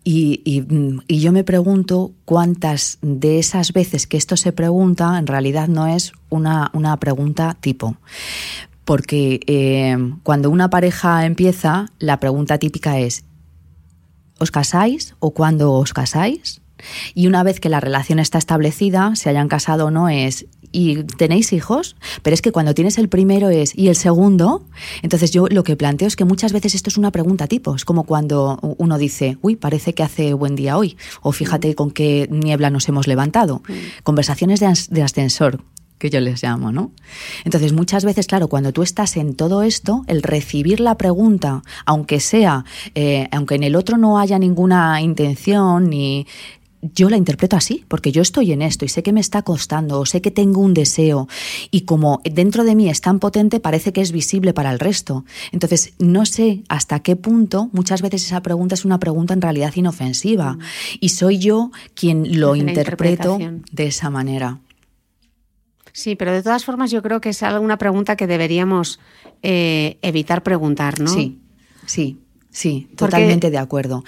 Y, yo me pregunto cuántas de esas veces que esto se pregunta en realidad no es una, pregunta tipo. Porque eh, cuando una pareja empieza, la pregunta típica es, ¿Os casáis o cuándo os casáis? Y una vez que la relación está establecida, se hayan casado o no, es ¿y tenéis hijos? Pero es que cuando tienes el primero es ¿y el segundo? Entonces yo lo que planteo es que muchas veces esto es una pregunta tipo. Es como cuando uno dice, uy, parece que hace buen día hoy. O fíjate con qué niebla nos hemos levantado. Mm. Conversaciones de ascensor que yo les llamo, ¿no? Entonces, muchas veces, claro, cuando tú estás en todo esto, el recibir la pregunta, aunque sea, eh, aunque en el otro no haya ninguna intención ni yo la interpreto así, porque yo estoy en esto y sé que me está costando, o sé que tengo un deseo, y como dentro de mí es tan potente, parece que es visible para el resto. Entonces, no sé hasta qué punto muchas veces esa pregunta es una pregunta en realidad inofensiva, mm. y soy yo quien lo interpreto de esa manera. Sí, pero de todas formas yo creo que es una pregunta que deberíamos eh, evitar preguntar, ¿no? Sí, sí. Sí, totalmente de acuerdo.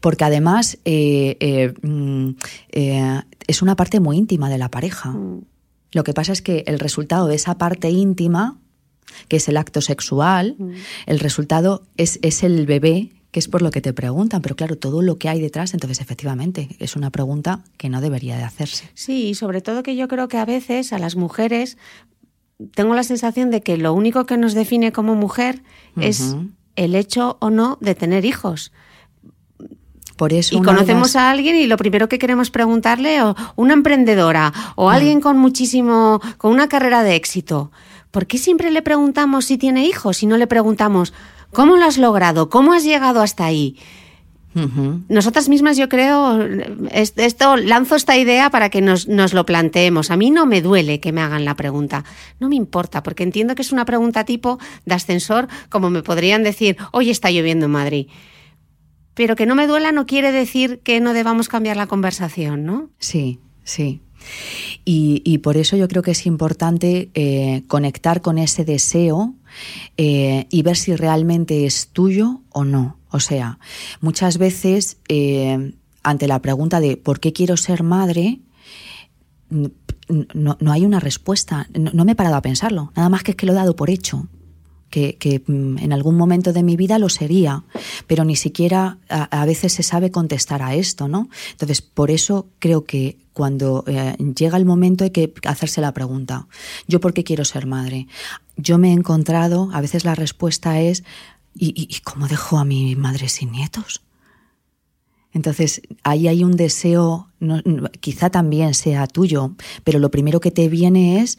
Porque además eh, eh, mm, es una parte muy íntima de la pareja. Mm. Lo que pasa es que el resultado de esa parte íntima que es el acto sexual, mm. el resultado es, es el bebé que es por lo que te preguntan, pero claro, todo lo que hay detrás, entonces efectivamente es una pregunta que no debería de hacerse. Sí, y sobre todo que yo creo que a veces a las mujeres tengo la sensación de que lo único que nos define como mujer es el hecho o no de tener hijos. Por eso y conocemos a alguien y lo primero que queremos preguntarle, o una emprendedora, o mm. alguien con muchísimo, con una carrera de éxito. ¿Por qué siempre le preguntamos si tiene hijos y no le preguntamos cómo lo has logrado, cómo has llegado hasta ahí? Nosotras mismas, yo creo, esto lanzo esta idea para que nos, nos, lo planteemos. A mí no me duele que me hagan la pregunta, no me importa, porque entiendo que es una pregunta tipo de ascensor, como me podrían decir, hoy está lloviendo en Madrid. Pero que no me duela no quiere decir que no debamos cambiar la conversación, ¿no? Sí, sí. Y, por eso yo creo que es importante eh, conectar con ese deseo eh, y ver si realmente es tuyo o no. O sea, muchas veces eh, ante la pregunta de ¿por qué quiero ser madre? No, hay una respuesta. No, me he parado a pensarlo. Nada más que es que lo he dado por hecho. Que, mm, en algún momento de mi vida lo sería, pero ni siquiera a, veces se sabe contestar a esto, ¿no? Entonces, por eso creo que cuando eh, llega el momento hay que hacerse la pregunta, ¿yo por qué quiero ser madre? Yo me he encontrado, a veces la respuesta es, ¿y, cómo dejo a mi madre sin nietos? Entonces, ahí hay un deseo, quizá también sea tuyo, pero lo primero que te viene es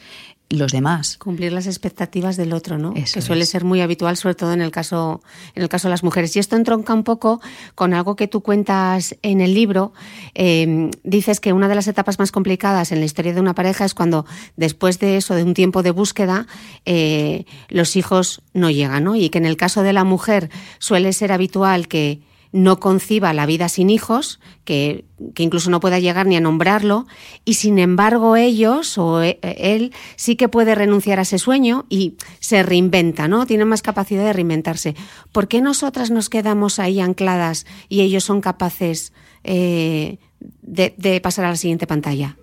los demás. Cumplir las expectativas del otro, ¿no? que suele ser muy habitual, sobre todo en el caso, en el caso de las mujeres. Y esto entronca un poco con algo que tú cuentas en el libro. Em, dices que una de las etapas más complicadas en la historia de una pareja es cuando después de eso, de un tiempo de búsqueda, eh, los hijos no llegan, ¿no? Y que en el caso de la mujer suele ser habitual que no conciba la vida sin hijos, que, incluso no pueda llegar ni a nombrarlo, y sin embargo ellos o e, él sí que puede renunciar a ese sueño y se reinventa, ¿no? Tiene más capacidad de reinventarse. ¿Por qué nosotras nos quedamos ahí ancladas y ellos son capaces eh, de, pasar a la siguiente pantalla?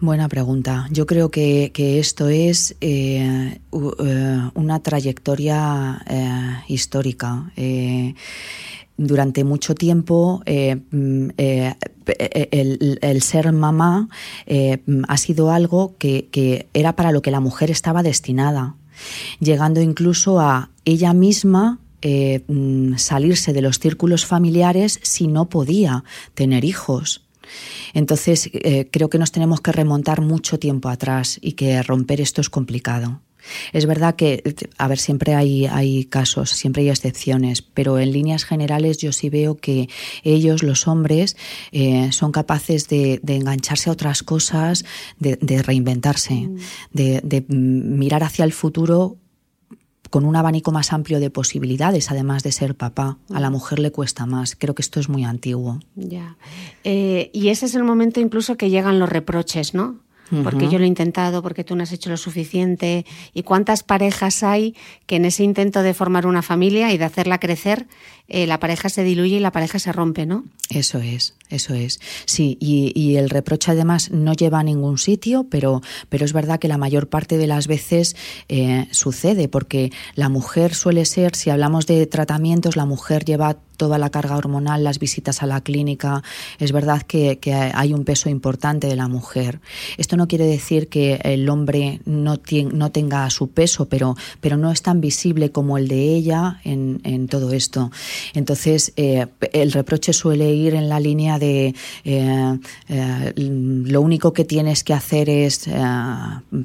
Buena pregunta. Yo creo que, esto es eh, eh, una trayectoria histórica durante mucho tiempo eh, mm, eh, el, ser mamá eh, ha sido algo que, era para lo que la mujer estaba destinada, llegando incluso a ella misma mm, salirse de los círculos familiares si no podía tener hijos. Entonces, creo que nos tenemos que remontar mucho tiempo atrás y que romper esto es complicado. Es verdad que, a ver, siempre hay, hay casos, siempre hay excepciones, pero en líneas generales yo sí veo que ellos, los hombres, eh, son capaces de, engancharse a otras cosas, de, reinventarse, mm. de, mirar hacia el futuro con un abanico más amplio de posibilidades, además de ser papá. A la mm. mujer le cuesta más. Creo que esto es muy antiguo. Ya. Eh, y ese es el momento incluso que llegan los reproches, ¿no? Porque yo lo he intentado, porque tú no has hecho lo suficiente. ¿Y cuántas parejas hay que en ese intento de formar una familia y de hacerla crecer, eh, la pareja se diluye y la pareja se rompe, ¿no? Eso es, eso es. Sí, y, el reproche además no lleva a ningún sitio, pero, pero es verdad que la mayor parte de las veces eh, sucede, porque la mujer suele ser, si hablamos de tratamientos, la mujer lleva toda la carga hormonal, las visitas a la clínica. Es verdad que, hay un peso importante de la mujer. Esto no quiere decir que el hombre no, no tenga su peso, pero, pero no es tan visible como el de ella en, todo esto. Entonces, eh, el reproche suele ir en la línea de eh, eh, lo único que tienes que hacer es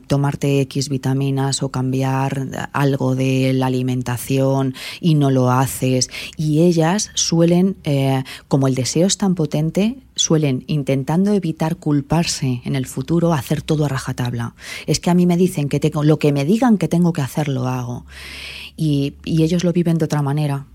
tomarte X vitaminas o cambiar algo de la alimentación y no lo haces. Y ellas suelen, como el deseo es tan potente, suelen, intentando evitar culparse en el futuro, hacer todo a rajatabla. Es que a mí me dicen que lo que me digan que tengo que hacer, lo hago. y ellos lo viven de otra manera.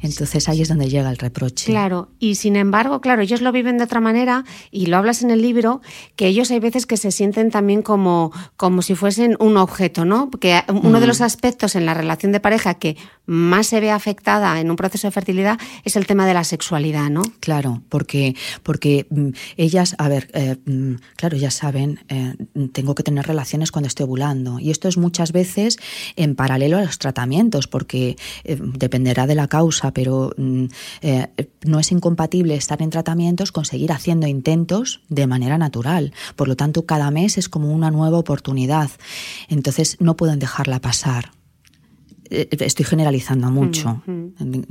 Entonces ahí es donde llega el reproche. Claro, y sin embargo, claro, ellos lo viven de otra manera y lo hablas en el libro, que ellos hay veces que se sienten también como, como si fuesen un objeto, ¿no? Porque uno de los mm. aspectos en la relación de pareja que más se ve afectada en un proceso de fertilidad es el tema de la sexualidad, ¿no? Claro, porque, porque mm, ellas, a ver, eh, mm, claro, ya saben, eh, tengo que tener relaciones cuando estoy ovulando. Y esto es muchas veces en paralelo a los tratamientos, porque eh, dependerá de la causa, pero mm, no es incompatible estar en tratamientos con seguir haciendo intentos de manera natural. Por lo tanto, cada mes es como una nueva oportunidad. Entonces, no pueden dejarla pasar. Eh, estoy generalizando mucho.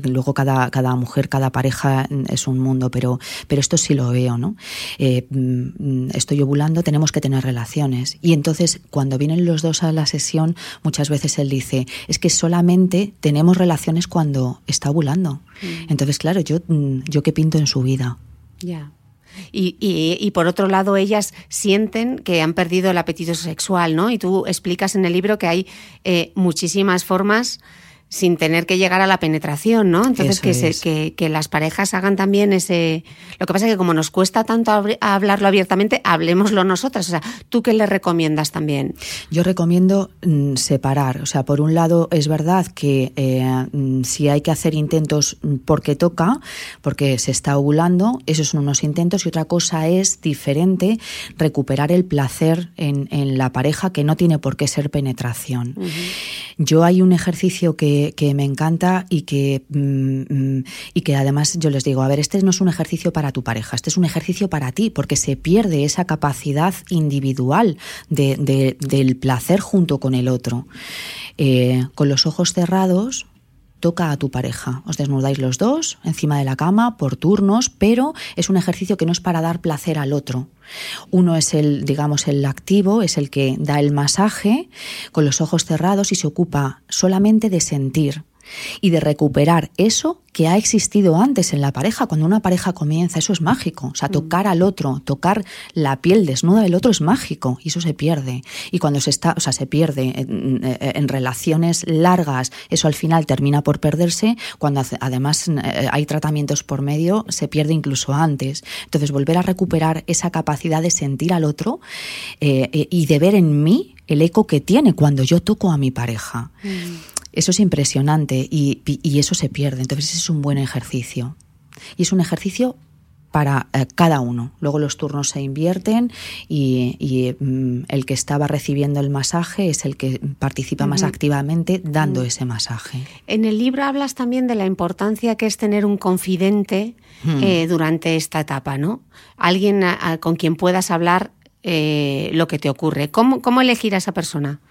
Luego cada, cada mujer, cada pareja es un mundo, pero, pero esto sí lo veo, ¿no? Eh, mm, estoy ovulando, tenemos que tener relaciones. Y entonces, cuando vienen los dos a la sesión, muchas veces él dice, es que solamente tenemos relaciones cuando está ovulando. Entonces, claro, yo, mm, yo qué pinto en su vida. Ya. Y, y, por otro lado, ellas sienten que han perdido el apetito sexual, ¿no? Y tú explicas en el libro que hay eh, muchísimas formas sin tener que llegar a la penetración, ¿no? Entonces que, que, las parejas hagan también ese... Lo que pasa es que como nos cuesta tanto hablarlo abiertamente, hablemoslo nosotras. O sea, ¿tú qué le recomiendas también? Yo recomiendo mm, separar. O sea, por un lado es verdad que eh, mm, si hay que hacer intentos porque toca, porque se está ovulando, esos son unos intentos y otra cosa es diferente recuperar el placer en, en la pareja que no tiene por qué ser penetración. Yo hay un ejercicio que que, me encanta y que, mm, mm, y que además yo les digo, a ver, este no es un ejercicio para tu pareja, este es un ejercicio para ti, porque se pierde esa capacidad individual de, del placer junto con el otro. Eh, con los ojos cerrados, toca a tu pareja. Os desnudáis los dos encima de la cama por turnos, pero es un ejercicio que no es para dar placer al otro. Uno es el, digamos, el activo, es el que da el masaje con los ojos cerrados y se ocupa solamente de sentir y de recuperar eso que ha existido antes en la pareja. Cuando una pareja comienza, eso es mágico. O sea, mm. tocar al otro, tocar la piel desnuda del otro es mágico y eso se pierde. Y cuando se está, o sea, se pierde en, relaciones largas, eso al final termina por perderse. Cuando además eh, hay tratamientos por medio, se pierde incluso antes. Entonces, volver a recuperar esa capacidad de sentir al otro eh, eh, y de ver en mí el eco que tiene cuando yo toco a mi pareja. Mm. Eso es impresionante y, eso se pierde. Entonces es un buen ejercicio. Y es un ejercicio para eh, cada uno. Luego los turnos se invierten y, mm, el que estaba recibiendo el masaje es el que participa más activamente dando ese masaje. En el libro hablas también de la importancia que es tener un confidente eh, durante esta etapa, ¿no? Alguien con quien puedas hablar eh, lo que te ocurre. ¿Cómo, ¿Cómo elegir a esa persona?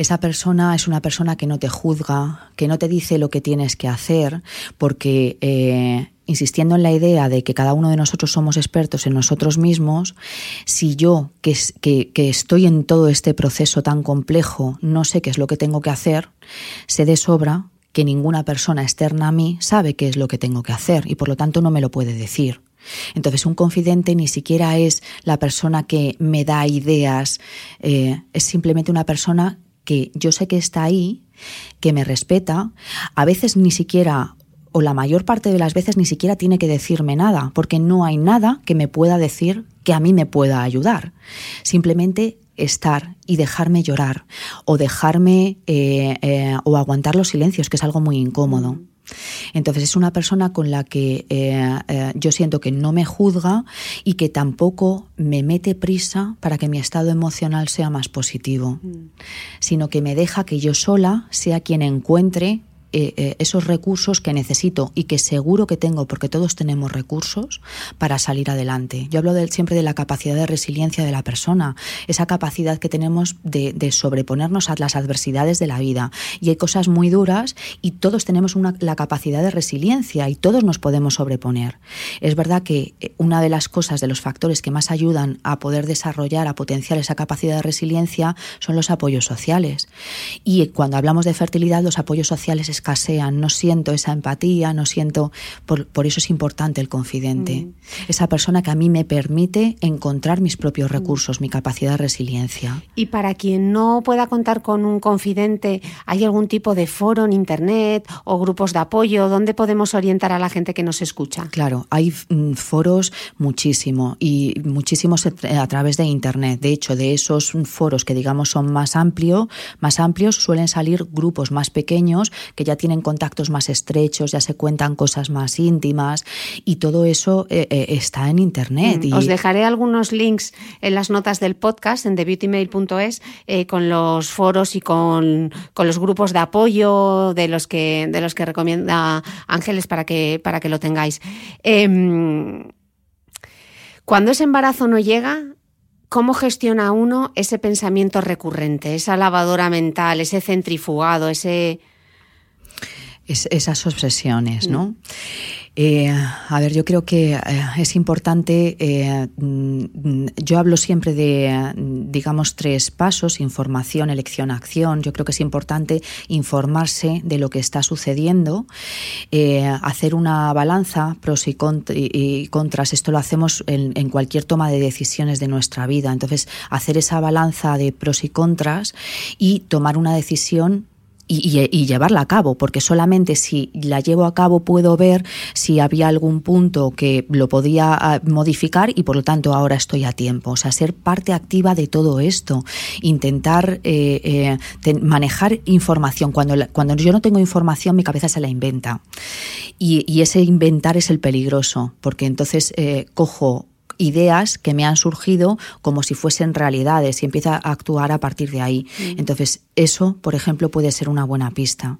Esa persona es una persona que no te juzga, que no te dice lo que tienes que hacer, porque eh, insistiendo en la idea de que cada uno de nosotros somos expertos en nosotros mismos, si yo, que, que, estoy en todo este proceso tan complejo, no sé qué es lo que tengo que hacer, sé de sobra que ninguna persona externa a mí sabe qué es lo que tengo que hacer y por lo tanto no me lo puede decir. Entonces un confidente ni siquiera es la persona que me da ideas, eh, es simplemente una persona que yo sé que está ahí, que me respeta, a veces ni siquiera o la mayor parte de las veces ni siquiera tiene que decirme nada, porque no hay nada que me pueda decir que a mí me pueda ayudar. Simplemente estar y dejarme llorar o dejarme eh, eh, o aguantar los silencios, que es algo muy incómodo. Entonces es una persona con la que eh, eh, yo siento que no me juzga y que tampoco me mete prisa para que mi estado emocional sea más positivo, mm. sino que me deja que yo sola sea quien encuentre eh, eh, esos recursos que necesito y que seguro que tengo, porque todos tenemos recursos, para salir adelante. Yo hablo siempre de la capacidad de resiliencia de la persona, esa capacidad que tenemos de, sobreponernos a las adversidades de la vida. Y hay cosas muy duras y todos tenemos la capacidad de resiliencia y todos nos podemos sobreponer. Es verdad que eh, una de las cosas, de los factores que más ayudan a poder desarrollar, a potenciar esa capacidad de resiliencia, son los apoyos sociales. Y cuando hablamos de fertilidad, los apoyos sociales es escasean, no siento esa empatía, no siento, por, eso es importante el confidente, mm. esa persona que a mí me permite encontrar mis propios mm. recursos, mi capacidad de resiliencia. Y para quien no pueda contar con un confidente, ¿hay algún tipo de foro en Internet o grupos de apoyo? ¿Dónde podemos orientar a la gente que nos escucha? Claro, hay mm, foros muchísimo y muchísimos a través de Internet. De hecho, de esos foros que digamos son más amplios, más amplios, suelen salir grupos más pequeños que ya tienen contactos más estrechos, ya se cuentan cosas más íntimas y todo eso eh, eh, está en Internet. Mm, os dejaré algunos links en las notas del podcast en thebeautymail.es eh, con los foros y con, los grupos de apoyo de los que, de los que recomienda Ángeles para que, para que lo tengáis. Em, cuando ese embarazo no llega, ¿Cómo gestiona uno ese pensamiento recurrente, esa lavadora mental, ese centrifugado, ese... esas obsesiones, ¿no? Mm. Eh, a ver, yo creo que eh, es importante, eh, mm, yo hablo siempre de, digamos, tres pasos, información, elección, acción. Yo creo que es importante informarse de lo que está sucediendo, hacer una balanza, pros y, contras. Esto lo hacemos en, en, cualquier toma de decisiones de nuestra vida. Entonces, hacer esa balanza de pros y contras y tomar una decisión y, llevarla a cabo, porque solamente si la llevo a cabo puedo ver si había algún punto que lo podía ah, modificar y por lo tanto ahora estoy a tiempo. O sea, ser parte activa de todo esto, intentar eh, eh, manejar información. Cuando, cuando yo no tengo información, mi cabeza se la inventa. Y, ese inventar es el peligroso, porque entonces eh, cojo ideas que me han surgido como si fuesen realidades y empieza a actuar a partir de ahí. Mm. Entonces, eso, por ejemplo, puede ser una buena pista.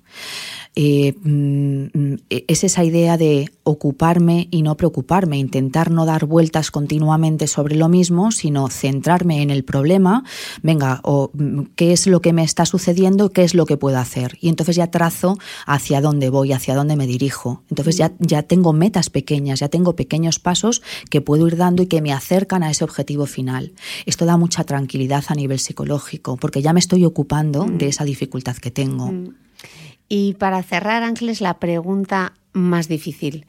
Eh, mm, es esa idea de ocuparme y no preocuparme, intentar no dar vueltas continuamente sobre lo mismo, sino centrarme en el problema, venga, mm, qué es lo que me está sucediendo, qué es lo que puedo hacer. Y entonces ya trazo hacia dónde voy, hacia dónde me dirijo. Entonces ya, ya tengo metas pequeñas, ya tengo pequeños pasos que puedo ir dando y que me acercan a ese objetivo final. Esto da mucha tranquilidad a nivel psicológico, porque ya me estoy ocupando de mm. esa dificultad que tengo. Y para cerrar, Ángeles, la pregunta más difícil.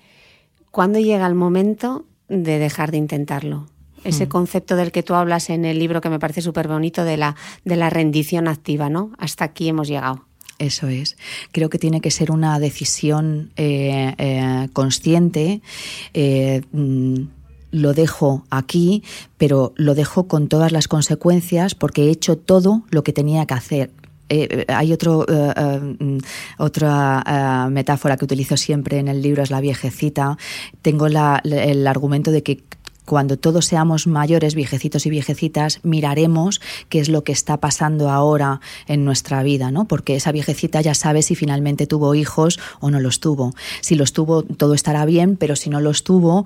¿Cuándo llega el momento de dejar de intentarlo? Ese hmm. concepto del que tú hablas en el libro que me parece súper bonito de la, de la rendición activa, ¿no? Hasta aquí hemos llegado. Eso es. Creo que tiene que ser una decisión eh, eh, consciente. Eh, mm, lo dejo aquí, pero lo dejo con todas las consecuencias porque he hecho todo lo que tenía que hacer. Eh, hay otro, eh, eh, otra metáfora que utilizo siempre en el libro, es la viejecita. Tengo el argumento de que cuando todos seamos mayores, viejecitos y viejecitas, miraremos qué es lo que está pasando ahora en nuestra vida, ¿no? Porque esa viejecita ya sabe si finalmente tuvo hijos o no los tuvo. Si los tuvo, todo estará bien, pero si no los tuvo,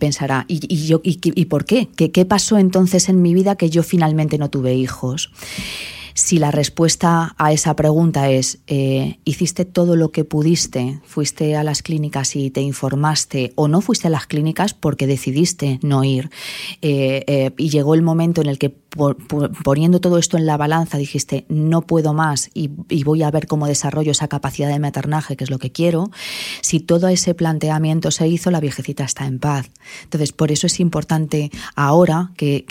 pensará, ¿y, yo, y, por qué? qué? ¿Qué pasó entonces en mi vida que yo finalmente no tuve hijos? Si la respuesta a esa pregunta es eh, hiciste todo lo que pudiste, fuiste a las clínicas y te informaste o no fuiste a las clínicas porque decidiste no ir eh, eh, y llegó el momento en el que poniendo todo esto en la balanza dijiste no puedo más y, voy a ver cómo desarrollo esa capacidad de maternaje que es lo que quiero, si todo ese planteamiento se hizo la viejecita está en paz. Entonces por eso es importante ahora que,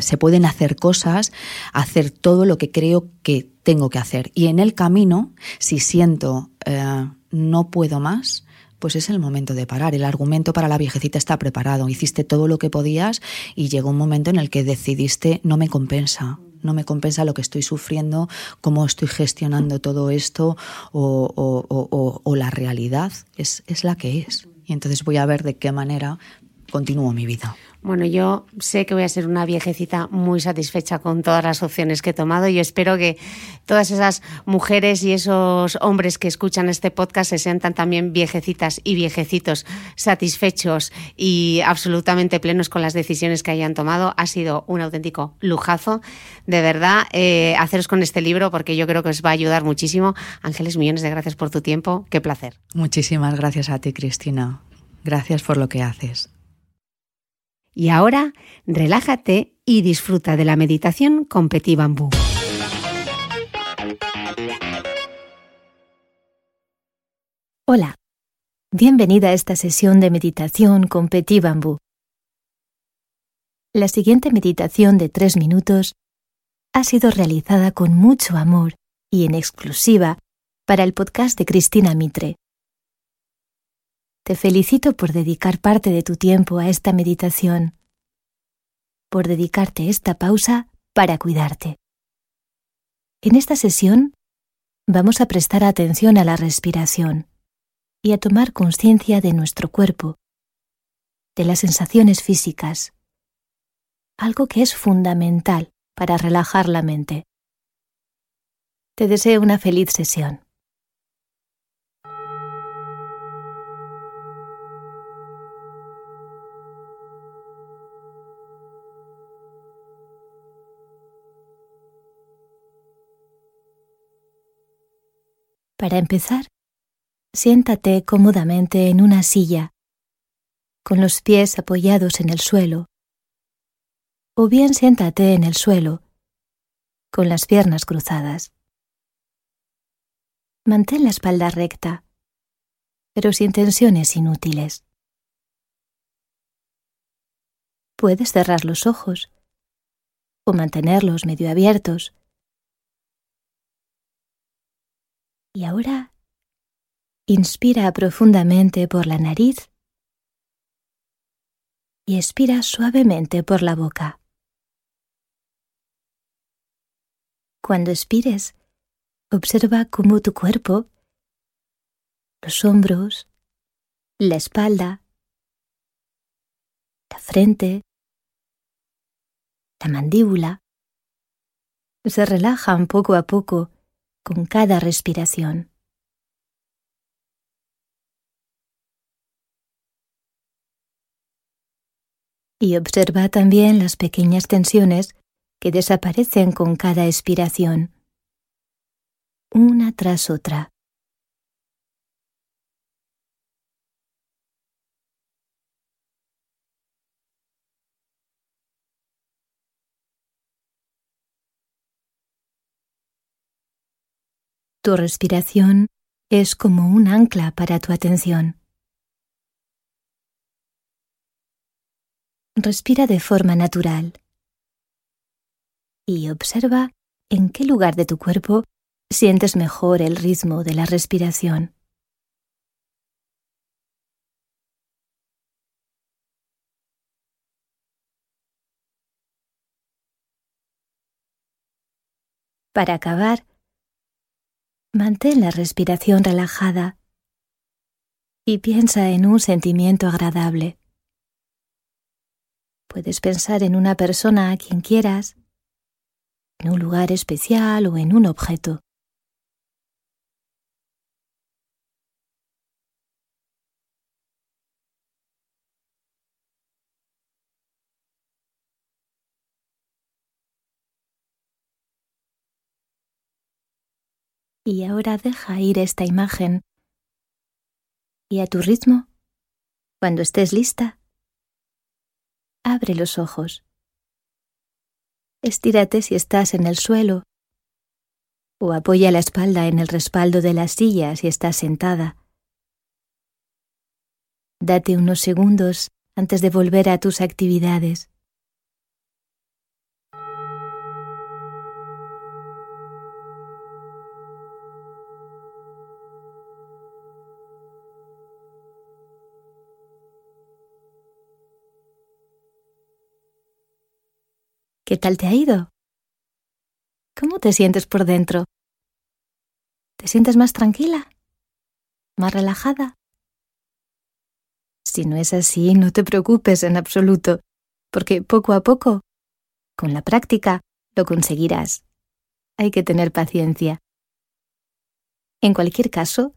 se pueden hacer cosas, hacer todo lo que que creo que tengo que hacer. Y en el camino, si siento eh, no puedo más, pues es el momento de parar. El argumento para la viejecita está preparado. Hiciste todo lo que podías y llegó un momento en el que decidiste no me compensa. No me compensa lo que estoy sufriendo, cómo estoy gestionando todo esto o, la realidad es, es la que es. Y entonces voy a ver de qué manera continúo mi vida. Bueno, yo sé que voy a ser una viejecita muy satisfecha con todas las opciones que he tomado y espero que todas esas mujeres y esos hombres que escuchan este podcast se sientan también viejecitas y viejecitos satisfechos y absolutamente plenos con las decisiones que hayan tomado. Ha sido un auténtico lujazo, de verdad, eh, haceros con este libro porque yo creo que os va a ayudar muchísimo. Ángeles, millones de gracias por tu tiempo. Qué placer. Muchísimas gracias a ti, Cristina. Gracias por lo que haces. Y ahora, relájate y disfruta de la meditación con Petit Bambú. Hola, bienvenida a esta sesión de meditación con Petit Bambú. La siguiente meditación de tres minutos ha sido realizada con mucho amor y en exclusiva para el podcast de Cristina Mitre. Te felicito por dedicar parte de tu tiempo a esta meditación, por dedicarte esta pausa para cuidarte. En esta sesión vamos a prestar atención a la respiración y a tomar conciencia de nuestro cuerpo, de las sensaciones físicas, algo que es fundamental para relajar la mente. Te deseo una feliz sesión. Para empezar, siéntate cómodamente en una silla, con los pies apoyados en el suelo, o bien siéntate en el suelo, con las piernas cruzadas. Mantén la espalda recta, pero sin tensiones inútiles. Puedes cerrar los ojos o mantenerlos medio abiertos Y ahora inspira profundamente por la nariz y expira suavemente por la boca. Cuando expires, observa cómo tu cuerpo, los hombros, la espalda, la frente, la mandíbula, se relajan poco a poco con cada respiración. Y observa también las pequeñas tensiones que desaparecen con cada expiración, una tras otra. Tu respiración es como un ancla para tu atención. Respira de forma natural y observa en qué lugar de tu cuerpo sientes mejor el ritmo de la respiración. Para acabar, Mantén la respiración relajada y piensa en un sentimiento agradable. Puedes pensar en una persona a quien quieras, en un lugar especial o en un objeto. Y ahora deja ir esta imagen. Y a tu ritmo, cuando estés lista, abre los ojos. Estírate si estás en el suelo o apoya la espalda en el respaldo de la silla si estás sentada. Date unos segundos antes de volver a tus actividades. ¿Qué tal te ha ido? ¿Cómo te sientes por dentro? ¿Te sientes más tranquila? ¿Más relajada? Si no es así, no te preocupes en absoluto, porque poco a poco, con la práctica, lo conseguirás. Hay que tener paciencia. En cualquier caso,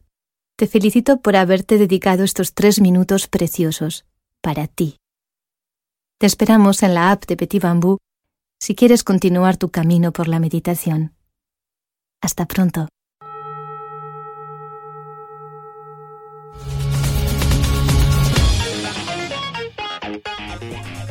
te felicito por haberte dedicado estos tres minutos preciosos para ti. Te esperamos en la app de Petit Bambú si quieres continuar tu camino por la meditación. Hasta pronto.